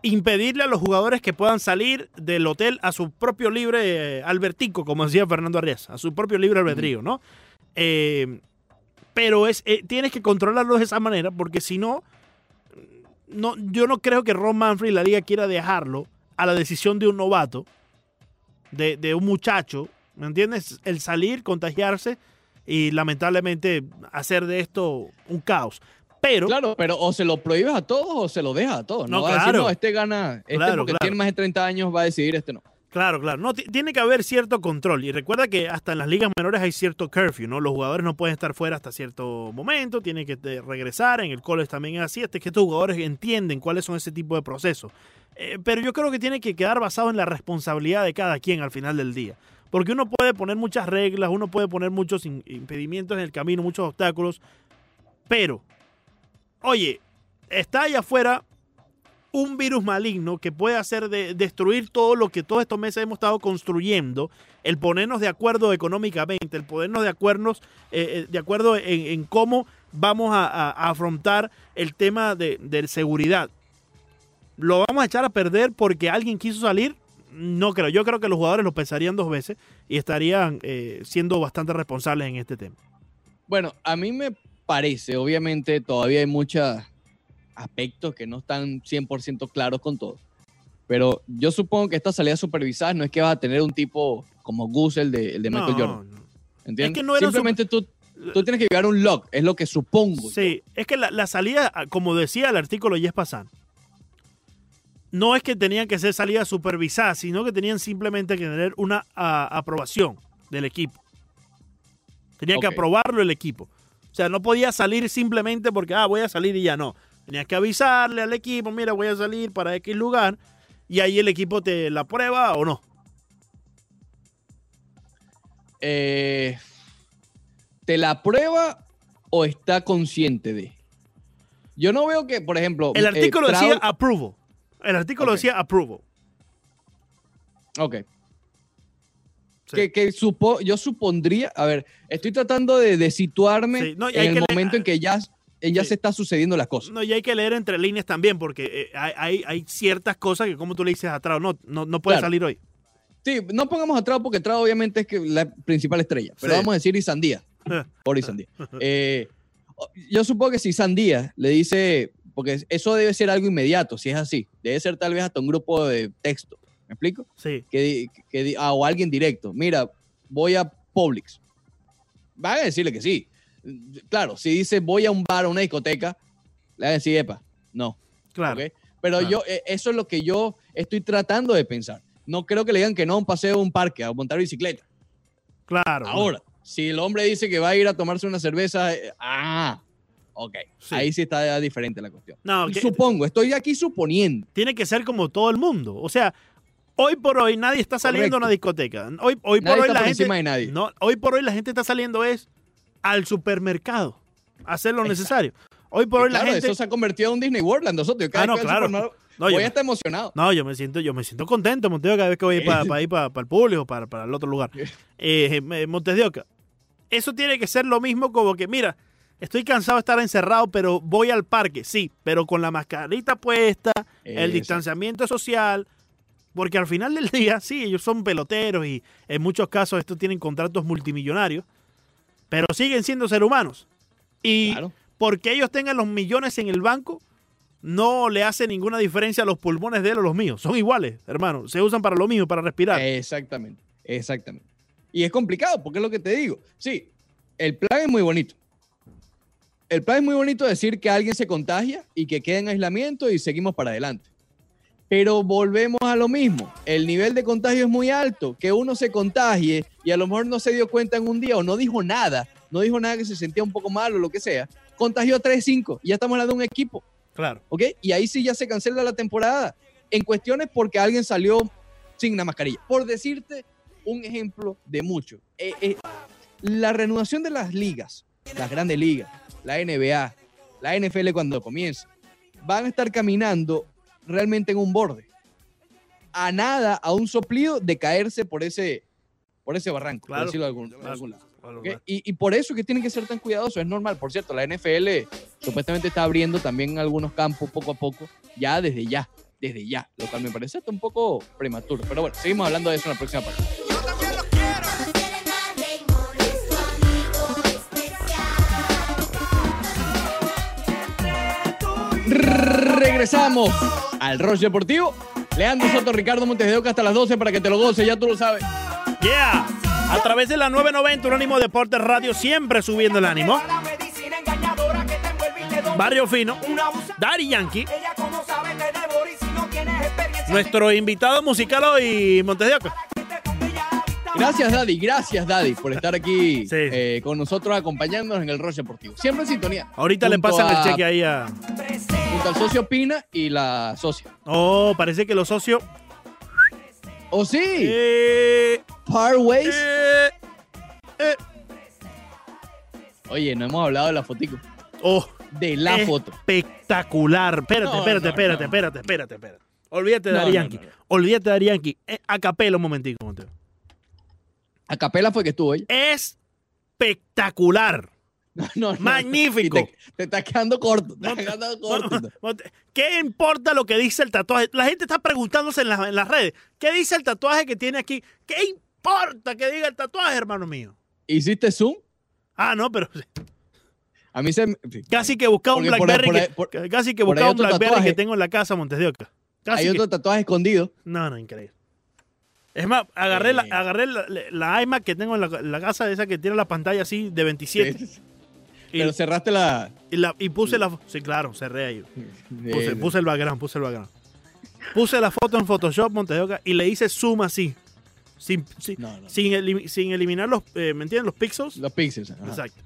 S3: impedirle a los jugadores que puedan salir del hotel a su propio libre albertico, como decía Fernando Arias, a su propio libre albedrío, ¿no? Eh, pero es, eh, tienes que controlarlo de esa manera porque si no, no, yo no creo que Ron Manfred y la liga quiera dejarlo a la decisión de un novato, de, de un muchacho, ¿me entiendes? El salir, contagiarse y lamentablemente hacer de esto un caos. Pero,
S1: Claro, pero o se lo prohíbes a todos o se lo dejas a todos. No,
S3: No,
S1: va a decir, no, este gana, este
S3: Claro,
S1: porque
S3: claro.
S1: tiene más de 30 años va a decidir, este no.
S3: Claro, claro. No, ti- tiene que haber cierto control. Y recuerda que hasta en las ligas menores hay cierto curfew, ¿no? Los jugadores no pueden estar fuera hasta cierto momento, tienen que eh, regresar. En el college también es así. Hasta que estos jugadores entienden cuáles son ese tipo de procesos. Eh, pero yo creo que tiene que quedar basado en la responsabilidad de cada quien al final del día. Porque uno puede poner muchas reglas, uno puede poner muchos impedimentos en el camino, muchos obstáculos. Pero, oye, está allá afuera un virus maligno que puede hacer de, destruir todo lo que todos estos meses hemos estado construyendo, el ponernos de acuerdo económicamente, el ponernos de acuerdo, eh, eh, de acuerdo en, cómo vamos a, afrontar el tema de, de seguridad. ¿Lo vamos a echar a perder porque alguien quiso salir? No creo. Yo creo que los jugadores lo pensarían dos veces y estarían eh, siendo bastante responsables en este tema.
S1: Bueno, a mí me parece, obviamente todavía hay muchos aspectos que no están 100% claros con todo. Pero yo supongo que estas salidas supervisadas no es que vas a tener un tipo como Gus, el de, el de Michael
S3: No,
S1: Jordan.
S3: no.
S1: ¿Entiendes?
S3: Es que no eran
S1: Simplemente tú, tú tienes que llevar un log, es lo que supongo.
S3: Sí, es que la, la salida, como decía el artículo Yes Pasan, no es que tenían que ser salidas supervisadas, sino que tenían simplemente que tener una a- aprobación del equipo. Tenía que aprobarlo el equipo. O sea, no podía salir simplemente porque, ah, voy a salir y ya no. Tenías que avisarle al equipo, mira, voy a salir para X lugar, y ahí el equipo te la prueba o no.
S1: Eh, ¿Te la prueba o está consciente de? Yo no veo que, por ejemplo...
S3: El
S1: eh,
S3: artículo decía approval. El artículo decía approval.
S1: Ok.
S3: Sí.
S1: Que, que supo, yo supondría, a ver, estoy tratando de, de situarme
S3: Sí, no, y
S1: en el momento en que ya, ya
S3: Sí.
S1: se está sucediendo las cosas.
S3: No, y hay que leer entre líneas también, porque eh, hay, hay, ciertas cosas que, como tú le dices atrás, no, no, no puede
S1: Claro.
S3: salir hoy.
S1: Sí, no pongamos a Trout porque Trout obviamente es que la principal estrella, pero vamos a decir Isandía. Por Isandía. Eh, yo supongo que si Isandía le dice, porque eso debe ser algo inmediato, si es así, debe ser tal vez hasta un grupo de texto, ¿me explico?
S3: Sí,
S1: que, que ah, o alguien directo, mira, voy a Publix. Van a decirle que sí. Claro, si dice voy a un bar o una discoteca, le van a decir, epa, no.
S3: claro.
S1: Pero
S3: claro.
S1: yo, eh, eso es lo que yo estoy tratando de pensar. No creo que le digan que no a un paseo a un parque, a montar bicicleta.
S3: Claro.
S1: Ahora, si el hombre dice que va a ir a tomarse una cerveza, eh, ah, ok.
S3: Sí.
S1: Ahí sí está diferente la cuestión.
S3: No, que-
S1: Supongo, estoy aquí suponiendo.
S3: tiene que ser como todo el mundo. O sea, hoy por hoy nadie está saliendo a una discoteca. Hoy, hoy
S1: Nadie
S3: por hoy la
S1: por
S3: gente.
S1: encima de nadie.
S3: No, hoy por hoy la gente está saliendo es al supermercado a hacer lo
S1: Exacto.
S3: necesario. Hoy por
S1: Y
S3: hoy
S1: claro,
S3: la gente.
S1: eso se ha convertido en un Disney World. Nosotros, cada
S3: Ah, no, claro.
S1: supermercado,
S3: No,
S1: voy a estar emocionado.
S3: No, yo me siento, yo me siento contento, Montes cada vez que voy para, para ir para, para el público, para, para el otro lugar. Eh, Montes de Oca. Eso tiene que ser lo mismo como que, mira, estoy cansado de estar encerrado, pero voy al parque, sí, pero con la mascarita puesta, el distanciamiento social, porque al final del día, sí, ellos son peloteros y en muchos casos estos tienen contratos multimillonarios, pero siguen siendo seres humanos. Y
S1: Claro.
S3: porque ellos tengan los millones en el banco, no le hace ninguna diferencia a los pulmones de él o los míos. Son iguales, hermano. Se usan para lo mismo, para respirar.
S1: Exactamente, exactamente. Y es complicado, porque es lo que te digo. Sí, el plan es muy bonito. El plan es muy bonito decir que alguien se contagia y que quede en aislamiento y seguimos para adelante. Pero volvemos a lo mismo. El nivel de contagio es muy alto. Que uno se contagie y a lo mejor no se dio cuenta en un día o no dijo nada, no dijo nada que se sentía un poco mal o lo que sea. Contagió a 3-5 y ya estamos hablando de un equipo.
S3: Claro.
S1: ¿ok? Y ahí sí ya se cancela la temporada. En cuestiones porque alguien salió sin la mascarilla. Por decirte un ejemplo de mucho. Eh, eh, la reanudación de las ligas, las grandes ligas, la NBA, la NFL cuando comienza, van a estar caminando realmente en un borde. A nada, a un soplido de caerse por ese, por ese barranco,
S3: Claro,
S1: por decirlo de algún, de
S3: claro,
S1: algún lado.
S3: claro,
S1: ¿ok?
S3: claro.
S1: Y, y por eso es que tienen que ser tan cuidadosos, es normal. Por cierto, la NFL supuestamente está abriendo también algunos campos poco a poco, ya desde ya, desde ya, lo cual me parece hasta un poco prematuro. Pero bueno, seguimos hablando de eso en la próxima parte. Regresamos al Roche Deportivo. Leandro Soto, Ricardo Montes de Oca hasta las 12 para que te lo goces, ya tú lo sabes.
S3: Yeah. A través de la 990 Unánimo Deportes Radio, siempre subiendo el ánimo. Barrio Fino, Daddy Yankee, nuestro invitado musical hoy, Montes de Oca.
S1: Gracias, Daddy. Gracias, Daddy, por estar aquí
S3: Sí.
S1: eh, con nosotros acompañándonos en el Roche Deportivo. Siempre en sintonía.
S3: Ahorita le pasan
S1: a-
S3: el cheque ahí a.
S1: Junto al socio Pina y la socia.
S3: Oh, parece que los socios.
S1: ¿Oh, sí?
S3: Eh,
S1: Parways.
S3: eh, eh.
S1: Oye, no hemos hablado de la fotico.
S3: Oh,
S1: De la foto.
S3: espectacular. Espérate,
S1: No,
S3: espérate,
S1: no,
S3: espérate,
S1: no.
S3: espérate, espérate, espérate. Olvídate de
S1: no.
S3: Olvídate de Yankee. Eh, a capela un momentico, Montes.
S1: A capela fue que estuvo ella.
S3: Espectacular.
S1: No, no, no.
S3: Magnífico.
S1: Te, te está quedando corto. Te
S3: No,
S1: está quedando corto.
S3: ¿Qué importa lo que dice el tatuaje? La gente está preguntándose en, las- en las redes. ¿Qué dice el tatuaje que tiene aquí? ¿Qué importa que diga el tatuaje, hermano mío?
S1: ¿Hiciste zoom?
S3: Ah, no, pero
S1: A mí se
S3: casi que buscaba un
S1: por
S3: Blackberry.
S1: por
S3: que-
S1: por-
S3: casi que buscaba un Blackberry
S1: tatuaje.
S3: que tengo en la casa, Montes de Oca. Casi
S1: hay
S3: que-
S1: otro tatuaje escondido.
S3: No, no, increíble. Es más, agarré, la,
S1: Eh.
S3: agarré la, la iMac que tengo en la, la casa, esa que tiene la pantalla así de 27.
S1: Sí, Pero cerraste la.
S3: y la- y puse la. Sí, claro, cerré ahí. Puse, puse el background, puse el background. Puse la foto en Photoshop, Montes de Oca, y le hice zoom así. Sin, sin,
S1: No, no.
S3: sin, sin eliminar los, eh, ¿me entienden? Los pixels.
S1: Los pixels. ajá.
S3: Exacto.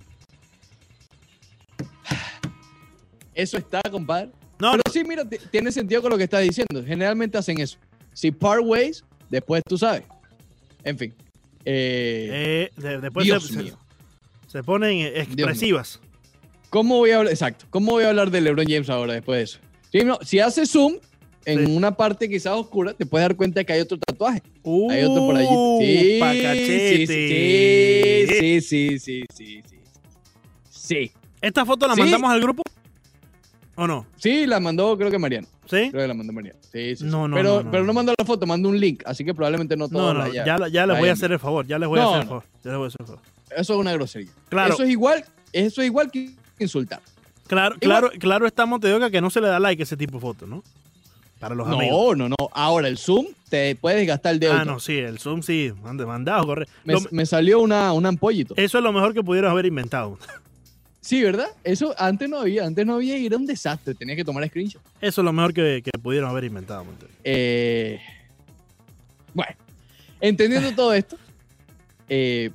S1: Eso está, compadre.
S3: No,
S1: Pero
S3: no,
S1: sí, mira, tiene sentido con lo que estás diciendo. Generalmente hacen eso. Si part ways, después tú sabes. En fin. Eh,
S3: eh, de- después
S1: Dios
S3: se, se-
S1: mío.
S3: Se ponen expresivas.
S1: ¿Cómo voy a hablar? Exacto. ¿Cómo voy a hablar de LeBron James ahora después de eso? Sí, no, si haces zoom en
S3: Sí.
S1: una parte quizás oscura, te puedes dar cuenta de que hay otro tatuaje.
S3: Uh,
S1: Hay otro por allí. Sí,
S3: pa'
S1: sí, sí, sí, sí, sí, sí, sí. Sí.
S3: ¿Esta foto la mandamos al grupo? ¿O no?
S1: Sí, la mandó creo que Mariano.
S3: ¿Sí?
S1: Creo que la mandó Mariano. Sí, sí.
S3: No, no,
S1: pero,
S3: no, no,
S1: pero
S3: no.
S1: no mandó la foto, mandó un link, así que probablemente no
S3: No,
S1: todo
S3: no,
S1: la
S3: ya, ya les voy a hacer el favor, ya les voy
S1: No,
S3: a hacer el
S1: no.
S3: favor. Ya les voy a hacer el favor.
S1: Eso es una grosería.
S3: Claro.
S1: Eso es igual, eso es igual que insultar.
S3: Claro,
S1: Igual-
S3: claro, claro está Montedoca que no se le da like a ese tipo de fotos, ¿no? Para los amigos.
S1: No, no, no. Ahora el zoom te puedes gastar el dedo.
S3: Ah, no, sí, el Zoom sí, mandado, corre.
S1: me, me salió una, un ampollito.
S3: eso es lo mejor que pudieron haber inventado.
S1: Sí, ¿verdad? Eso antes no había, antes no había y era un desastre. Tenía que tomar screenshot.
S3: Eso es lo mejor que, que pudieron haber inventado. Montedoca.
S1: Eh, bueno, entendiendo todo esto, eh,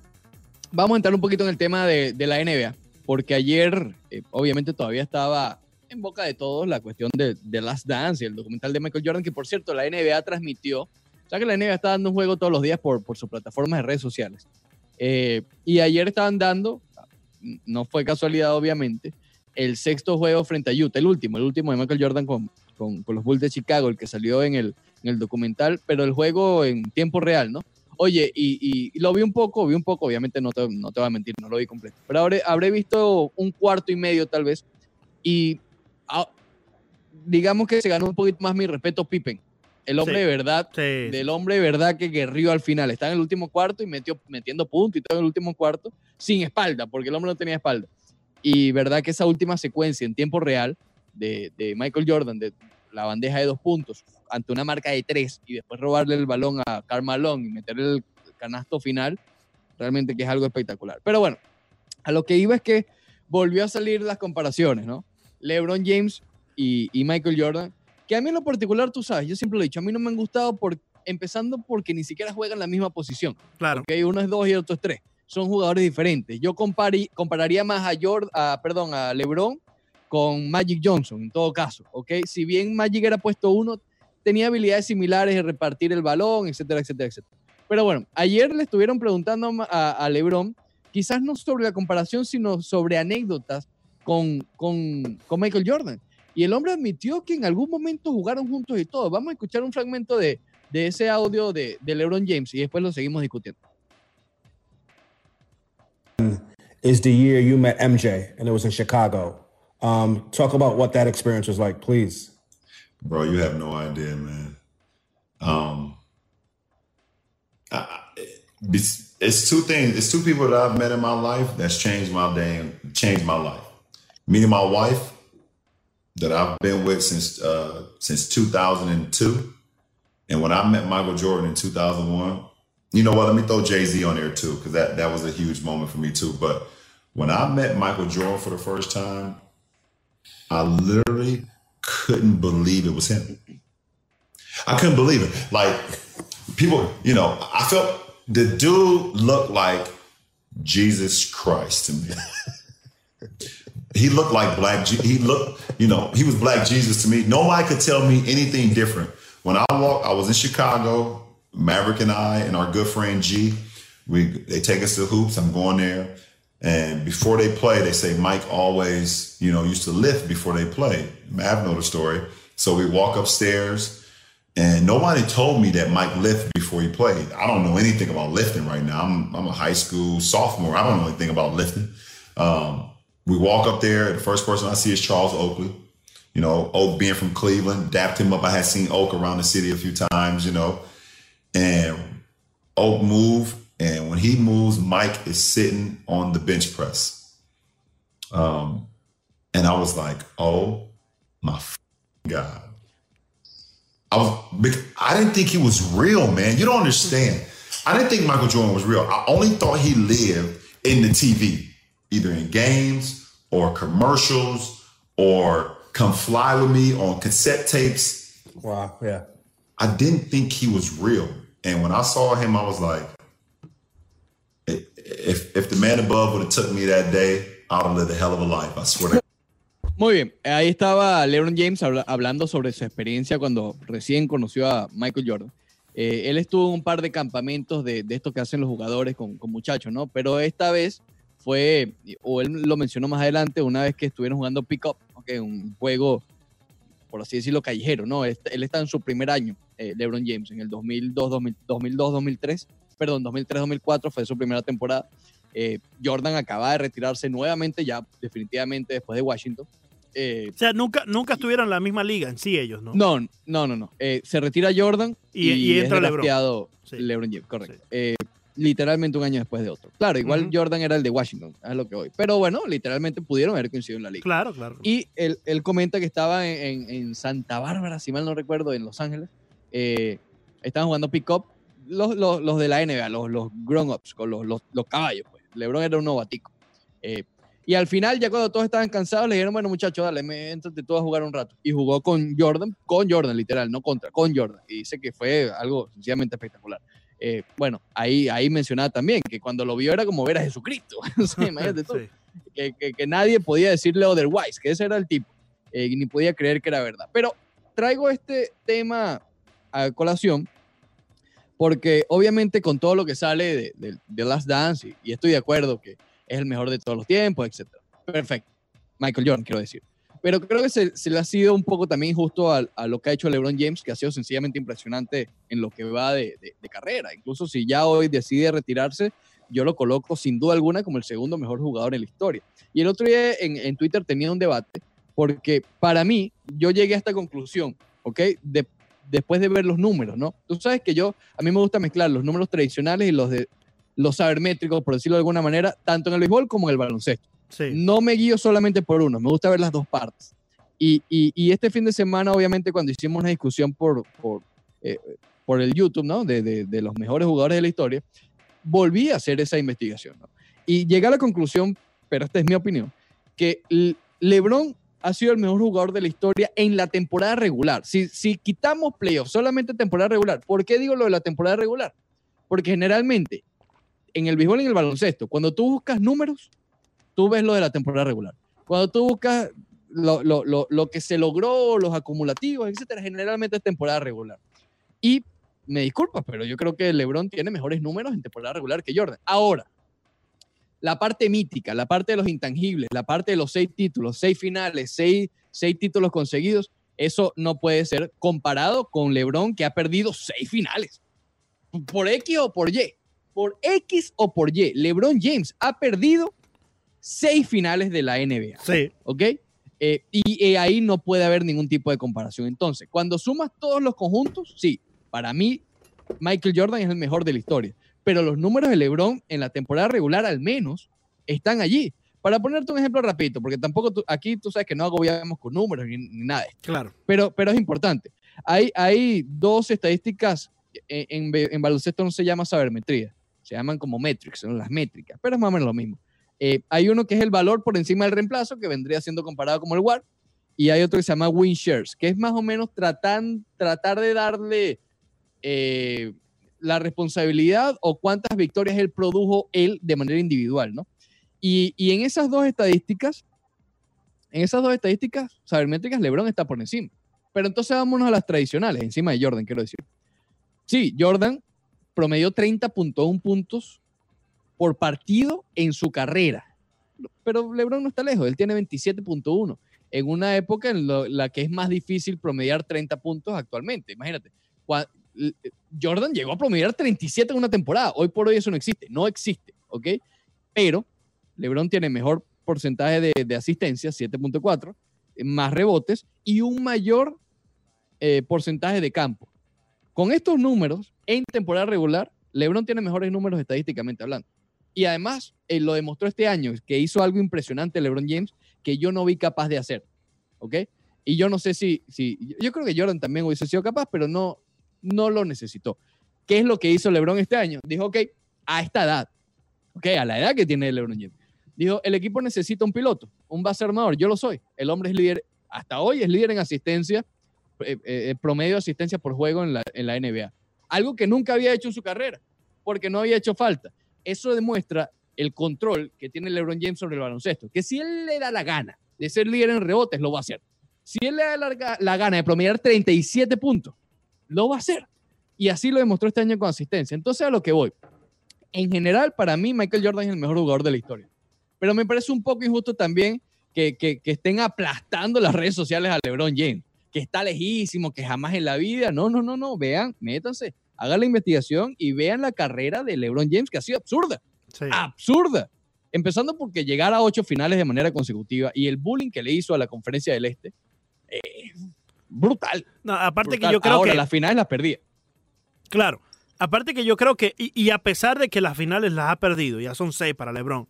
S1: vamos a entrar un poquito en el tema de, la NBA, porque ayer, eh, obviamente, todavía estaba en boca de todos la cuestión de, de Last Dance el documental de Michael Jordan, que por cierto, la NBA transmitió. Sea que la NBA está dando un juego todos los días por, por sus plataformas de redes sociales. Eh, y ayer estaban dando, no fue casualidad, obviamente, el sexto juego frente a Utah, el último, el último de Michael Jordan con, con, con los Bulls de Chicago, el que salió en el documental, pero el juego en tiempo real, ¿no? Oye, y, y- lo vi un poco, vi un poco, obviamente no te, no te voy a mentir, no lo vi completo, pero habré, habré visto un cuarto y medio tal vez, y ah, digamos que se ganó un poquito más mi respeto Pippen, el hombre
S3: Sí.
S1: de verdad,
S3: Sí,
S1: del hombre de verdad que guerrió al final, está en el último cuarto y metió, metiendo puntos y todo en el último cuarto, sin espalda, porque el hombre no tenía espalda. Y verdad que esa última secuencia en tiempo real de, de Michael Jordan, de la bandeja de dos puntos, ante una marca de tres, y después robarle el balón a Karl Malone y meterle el canasto final, realmente que es algo espectacular. Pero bueno, a lo que iba es que volvió a salir las comparaciones, ¿no? LeBron James y, y Michael Jordan, que a mí en lo particular, tú sabes, yo siempre lo he dicho, a mí no me han gustado por, empezando porque ni siquiera juegan la misma posición.
S3: Claro.
S1: Uno es dos y el otro es tres. Son jugadores diferentes. Yo compari- compararía más a, Jord- a, perdón, a LeBron con Magic Johnson, en todo caso. ¿ok? Si bien Magic era puesto uno, tenía habilidades similares de repartir el balón, etcétera, etcétera, etcétera. Pero bueno, ayer le estuvieron preguntando a, a LeBron, quizás no sobre la comparación, sino sobre anécdotas con, con, con Michael Jordan. Y el hombre admitió que en algún momento jugaron juntos y todo. Vamos a escuchar un fragmento de, de ese audio de, de LeBron James y después lo seguimos discutiendo.
S5: is the year you met MJ, and it was in Chicago. Um, talk about what that experience was like, please.
S6: Bro, you have no idea, man. Um, I, it's, two things. It's two people that I've met in my life that's changed my day and changed my life. Meeting my wife that I've been with since uh, since 2002, and when I met Michael Jordan in 2001, you know what? Let me throw Jay Z on there too, because that that was a huge moment for me too. But when I met Michael Jordan for the first time, I literally couldn't believe it was him. I couldn't believe it. Like people, you know, I felt the dude looked like Jesus Christ to me. he looked like black. Je- He looked, you know, he was black Jesus to me. Nobody could tell me anything different. When I walked, I was in Chicago. Maverick and I and our good friend G, we they take us to hoops. I'm going there, and before they play, they say Mike always, you know, used to lift before they play. I've known the story. So we walk upstairs, and nobody told me that Mike lifted before he played. I don't know anything about lifting right now. I'm I'm a high school sophomore. I don't know anything about lifting. Um, we walk up there. The first person I see is Charles Oakley. You know, Oak being from Cleveland, dapped him up. I had seen Oak around the city a few times. You know, and Oak move, and when he moves, Mike is sitting on the bench press. Um, and I was like, "Oh my god!" I was, I didn't think he was real, man. You don't understand. I didn't think Michael Jordan was real. I only thought he lived in the TV, either in games or commercials or "Come Fly with Me" on cassette tapes.
S5: Wow. Yeah.
S6: I didn't think he was real. And when I saw him, I was like, if if the man above would have took me that day, I'd have lived a hell of a life. I swear to
S1: Muy bien, ahí estaba LeBron James habla- hablando sobre su experiencia cuando recién conoció a Michael Jordan. Eh, él estuvo en un par de campamentos de, de esto que hacen los jugadores con, con muchachos, ¿no? Pero esta vez fue, o él lo mencionó más adelante, una vez que estuvieron jugando pick-up, ¿ok? un juego, por así decirlo, callejero, ¿no? Él, él está en su primer año, eh, LeBron James, en el 2002, 2000 2002, 2003, perdón, 2003, 2004 fue su primera temporada. Eh, Jordan acaba de retirarse nuevamente, ya definitivamente después de Washington. Eh,
S3: O sea, nunca, nunca estuvieron en la misma liga en sí ellos, ¿no?
S1: no, no, no, no. Eh, se retira Jordan
S3: Y-
S1: y,
S3: y
S1: es
S3: entra LeBron.
S1: drafteado
S3: Sí.
S1: LeBron James, correcto.
S3: Sí.
S1: Eh, literalmente un año después de otro. Claro, igual. Jordan era el de Washington, es lo que voy. Pero bueno, literalmente pudieron haber coincidido en la liga.
S3: Claro, claro.
S1: Y él, él comenta que estaba en, en- en Santa Bárbara, si mal no recuerdo, en Los Ángeles. Eh, estaban jugando pick-up los, los, los de la NBA, los, los grown-ups, con los, los, los caballos. Pues. LeBron era un novatico. Eh, y al final, ya cuando todos estaban cansados, le dijeron, bueno, muchachos, dale, me, éntrate tú a jugar un rato. Y jugó con Jordan, con Jordan, literal, no contra, con Jordan. Y dice que fue algo sencillamente espectacular. Eh, bueno, ahí, ahí mencionaba también que cuando lo vio era como ver a Jesucristo. Sea, imagínate tú
S3: Sí.
S1: que, que- que nadie podía decirle otherwise, que ese era el tipo, eh, y ni podía creer que era verdad. Pero traigo este tema a colación porque obviamente con todo lo que sale de, de- de Last Dance, y, y estoy de acuerdo que es el mejor de todos los tiempos, etc. Perfecto. Michael Jordan, quiero decir. Pero creo que se, se le ha sido un poco también injusto a, a lo que ha hecho LeBron James, que ha sido sencillamente impresionante en lo que va de- de carrera. Incluso si ya hoy decide retirarse, yo lo coloco sin duda alguna como el segundo mejor jugador en la historia. Y el otro día en, en Twitter tenía un debate, porque para mí, yo llegué a esta conclusión, ¿ok? De- después de ver los números, ¿no? Tú sabes que yo, a mí me gusta mezclar los números tradicionales y los de los sabermétricos, por decirlo de alguna manera, tanto en el béisbol como en el baloncesto.
S3: Sí.
S1: No me guío solamente por uno, me gusta ver las dos partes. Y, y- y este fin de semana, obviamente, cuando hicimos una discusión por, por, eh, por el YouTube, ¿no? De, de- de los mejores jugadores de la historia, volví a hacer esa investigación, ¿no? Y llegué a la conclusión, pero esta es mi opinión, que LeBron ha sido el mejor jugador de la historia en la temporada regular. Si, si quitamos playoffs, solamente temporada regular. ¿Por qué digo lo de la temporada regular? Porque generalmente en el béisbol y en el baloncesto, cuando tú buscas números, tú ves lo de la temporada regular. Cuando tú buscas lo, lo- lo- lo que se logró, los acumulativos, etcétera, generalmente es temporada regular. Y me disculpas, pero yo creo que LeBron tiene mejores números en temporada regular que Jordan. Ahora, la parte mítica, la parte de los intangibles, la parte de los seis títulos, seis finales, seis, seis títulos conseguidos, eso no puede ser comparado con LeBron que ha perdido seis finales. Por X o por Y. Por X o por Y. LeBron James ha perdido seis finales de la NBA.
S3: Sí.
S1: ¿ok? Eh, y eh, ahí no puede haber ningún tipo de comparación. Entonces, cuando sumas todos los conjuntos, sí, para mí Michael Jordan es el mejor de la historia. Pero los números de LeBron en la temporada regular al menos están allí. Para ponerte un ejemplo rapidito, porque tampoco tú- aquí tú sabes que no agobiamos con números ni, ni nada de esto
S3: Claro.
S1: pero, pero es importante. Hay, hay dos estadísticas, en, en en baloncesto no se llama sabermetría, se llaman como metrics, son las métricas, pero es más o menos lo mismo. Eh, hay uno que es el valor por encima del reemplazo, que vendría siendo comparado como el WAR, y hay otro que se llama win shares, que es más o menos tratan, tratar de darle eh, la responsabilidad o cuántas victorias él produjo él de manera individual, ¿no? Y, y en esas dos estadísticas, en esas dos estadísticas sabermétricas, LeBron está por encima. Pero entonces vámonos a las tradicionales, encima de Jordan, quiero decir. Sí, Jordan promedió 30.1 puntos por partido en su carrera. Pero LeBron no está lejos, él tiene 27.1 en una época en lo- la que es más difícil promediar 30 puntos actualmente. Imagínate, Jordan llegó a promediar 37 en una temporada. Hoy por hoy eso no existe, no existe, ¿ok? Pero LeBron tiene mejor porcentaje de, de asistencia, 7.4, más rebotes y un mayor eh, porcentaje de campo. Con estos números, en temporada regular, LeBron tiene mejores números estadísticamente hablando. Y además, eh, lo demostró este año, que hizo algo impresionante LeBron James que yo no vi capaz de hacer. ¿Ok? Y yo no sé si, si yo creo que Jordan también hubiese sido capaz, pero no, no lo necesitó. ¿Qué es lo que hizo LeBron este año? Dijo, ok, a esta edad, ok, a la edad que tiene LeBron James. Dijo, el equipo necesita un piloto, un base armador, yo lo soy. El hombre es líder, hasta hoy es líder en asistencia, eh, eh, promedio de asistencia por juego en la, NBA. Algo que nunca había hecho en su carrera, porque no había hecho falta. Eso demuestra el control que tiene LeBron James sobre el baloncesto, que si él le da la gana de ser líder en rebotes, lo va a hacer. Si él le da la gana de promediar 37 puntos, lo va a hacer. Y así lo demostró este año con asistencia. Entonces, a lo que voy. En general, para mí, Michael Jordan es el mejor jugador de la historia. Pero me parece un poco injusto también que, que- que estén aplastando las redes sociales a LeBron James, que está lejísimo, que jamás en la vida. No, no, no, no. Vean, métanse, hagan la investigación y vean la carrera de LeBron James, que ha sido absurda
S3: Sí.
S1: absurda. Empezando porque llegar a ocho finales de manera consecutiva y el bullying que le hizo a la conferencia del Este, eh, brutal.
S3: No, aparte
S1: brutal.
S3: que yo creo
S1: Ahora,
S3: que.
S1: las finales las perdía.
S3: Claro. Aparte que yo creo que, y, y a pesar de que las finales las ha perdido, ya son seis para LeBron,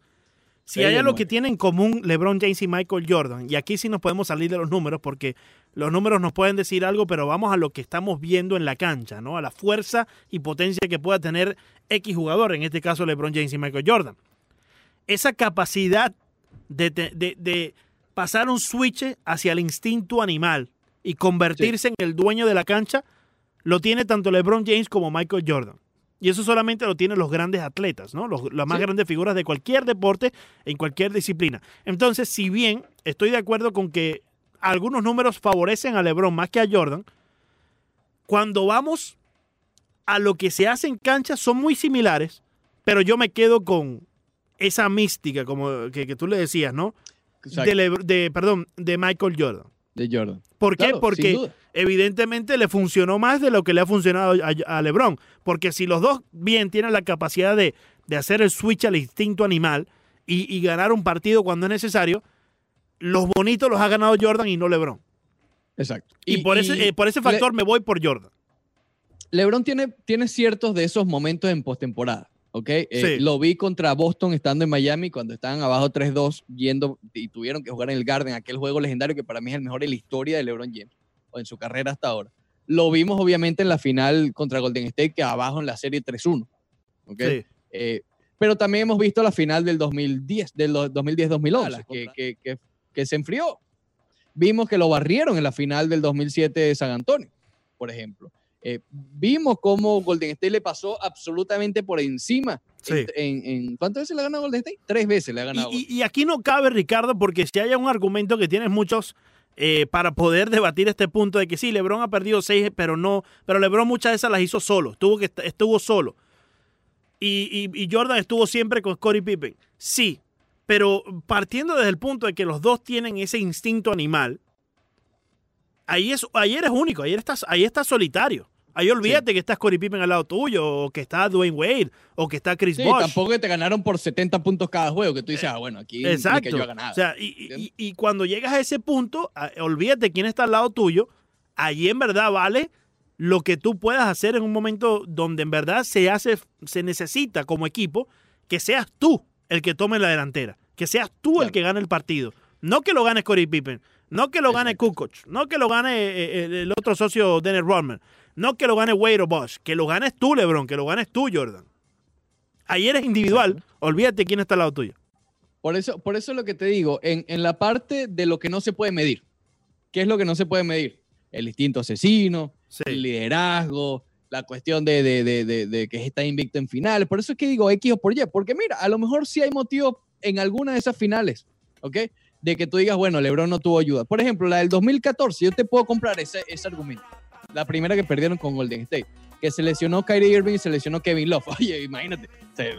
S3: si
S1: Seis
S3: hay algo que tienen en común LeBron James y Michael Jordan, y aquí sí nos podemos salir de los números porque los números nos pueden decir algo, pero vamos a lo que estamos viendo en la cancha, ¿no? A la fuerza y potencia que pueda tener X jugador, en este caso LeBron James y Michael Jordan. Esa capacidad de, te- de- de pasar un switch hacia el instinto animal y convertirse en el dueño de la cancha, lo tiene tanto LeBron James como Michael Jordan. Y eso solamente lo tienen los grandes atletas, ¿no? Los- las más
S1: Sí.
S3: grandes figuras de cualquier deporte, en cualquier disciplina. Entonces, si bien estoy de acuerdo con que algunos números favorecen a LeBron más que a Jordan, cuando vamos a lo que se hace en cancha son muy similares, pero yo me quedo con esa mística, como que, que tú le decías, ¿no? De, Le- de- perdón, de Michael Jordan.
S1: De Jordan.
S3: ¿Por qué?
S1: Claro,
S3: Porque evidentemente le funcionó más de lo que le ha funcionado a, a LeBron. Porque si los dos bien tienen la capacidad de, de hacer el switch al instinto animal y, y ganar un partido cuando es necesario, los bonitos los ha ganado Jordan y no LeBron.
S1: Exacto.
S3: Y, por, ese, eh, por ese factor me voy por Jordan.
S1: LeBron tiene, tiene ciertos de esos momentos en postemporada. ¿Ok? Eh,
S3: Sí.
S1: Lo vi contra Boston estando en Miami cuando estaban abajo 3-2 yendo y tuvieron que jugar en el Garden, aquel juego legendario que para mí es el mejor de la historia de LeBron James o en su carrera hasta ahora. Lo vimos obviamente en la final contra Golden State que abajo en la serie 3-1. ¿ok?
S3: Sí.
S1: Eh, pero también hemos visto la final del 2010, del do- 2010-2011, que, que, que, que se enfrió. Vimos que lo barrieron en la final del 2007 de San Antonio, por ejemplo. Eh, vimos cómo Golden State le pasó absolutamente por encima.
S3: Sí.
S1: En, ¿Cuántas veces le ha ganado Golden State? Tres veces le ha ganado.
S3: Y, y- y aquí no cabe, Ricardo, porque si hay un argumento que tienes muchos eh, para poder debatir este punto de que sí, LeBron ha perdido seis, pero no, pero LeBron muchas de esas las hizo solo, estuvo, que, estuvo solo. Y, y- y Jordan estuvo siempre con Scottie Pippen. Sí, pero partiendo desde el punto de que los dos tienen ese instinto animal, ahí, es, ahí eres único, ahí estás, ahí estás solitario. Ahí olvídate que está Scottie Pippen al lado tuyo, o que está Dwayne Wade, o que está Chris
S1: Sí,
S3: Bosh.
S1: tampoco que te ganaron por 70 puntos cada juego, que tú dices, ah, bueno, aquí ni que
S3: Exacto.
S1: yo haga nada.
S3: O sea, y, y- y cuando llegas a ese punto, olvídate quién está al lado tuyo. Allí en verdad vale lo que tú puedas hacer en un momento donde en verdad se hace, se necesita como equipo que seas tú el que tome la delantera, que seas tú el que gane el partido. No que lo gane Corey Pippen, no que lo gane Kukoc, no que lo gane eh, el, el otro socio Dennis Rodman, no que lo gane Wade o Bosch, que lo ganes tú, LeBron, que lo ganes tú, Jordan. Ahí eres individual, olvídate quién está al lado tuyo.
S1: Por eso, por eso es lo que te digo, en, en la parte de lo que no se puede medir. ¿Qué es lo que no se puede medir? El instinto asesino,
S3: Sí.
S1: el liderazgo, la cuestión de, de, de, de- de que está invicto en finales. Por eso es que digo X o por Y, porque mira, a lo mejor sí hay motivo en alguna de esas finales, ¿ok? De que tú digas, bueno, LeBron no tuvo ayuda. Por ejemplo, la del 2014, yo te puedo comprar ese, ese argumento. La primera que perdieron con Golden State, que se lesionó Kyrie Irving y se lesionó Kevin Love. Oye, imagínate, se-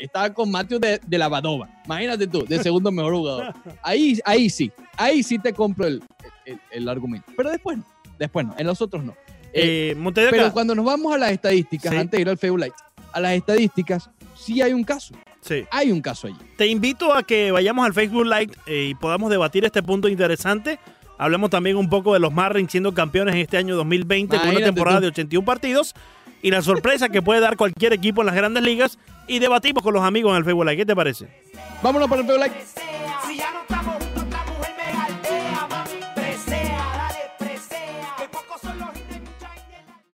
S1: estaba con Matthew de, de la Badova. Imagínate tú, de segundo mejor jugador. Ahí, ahí sí, ahí sí te compro el, el- el argumento. Pero después no, después no, en los otros no. Eh,
S3: Eh,
S1: pero cuando nos vamos a las estadísticas,
S3: Sí.
S1: antes de ir al Facebook Live, a las estadísticas, sí hay un caso.
S3: Sí.
S1: Hay un caso allí.
S3: Te invito a que vayamos al Facebook Live eh, y podamos debatir este punto interesante. Hablemos también un poco de los Marlins siendo campeones en este año 2020 con una
S1: Imagínate
S3: temporada
S1: tú.
S3: de 81 partidos y la sorpresa que puede dar cualquier equipo en las grandes ligas y debatimos con los amigos en el Facebook Live. ¿Qué te parece?
S1: Vámonos para el Facebook Live.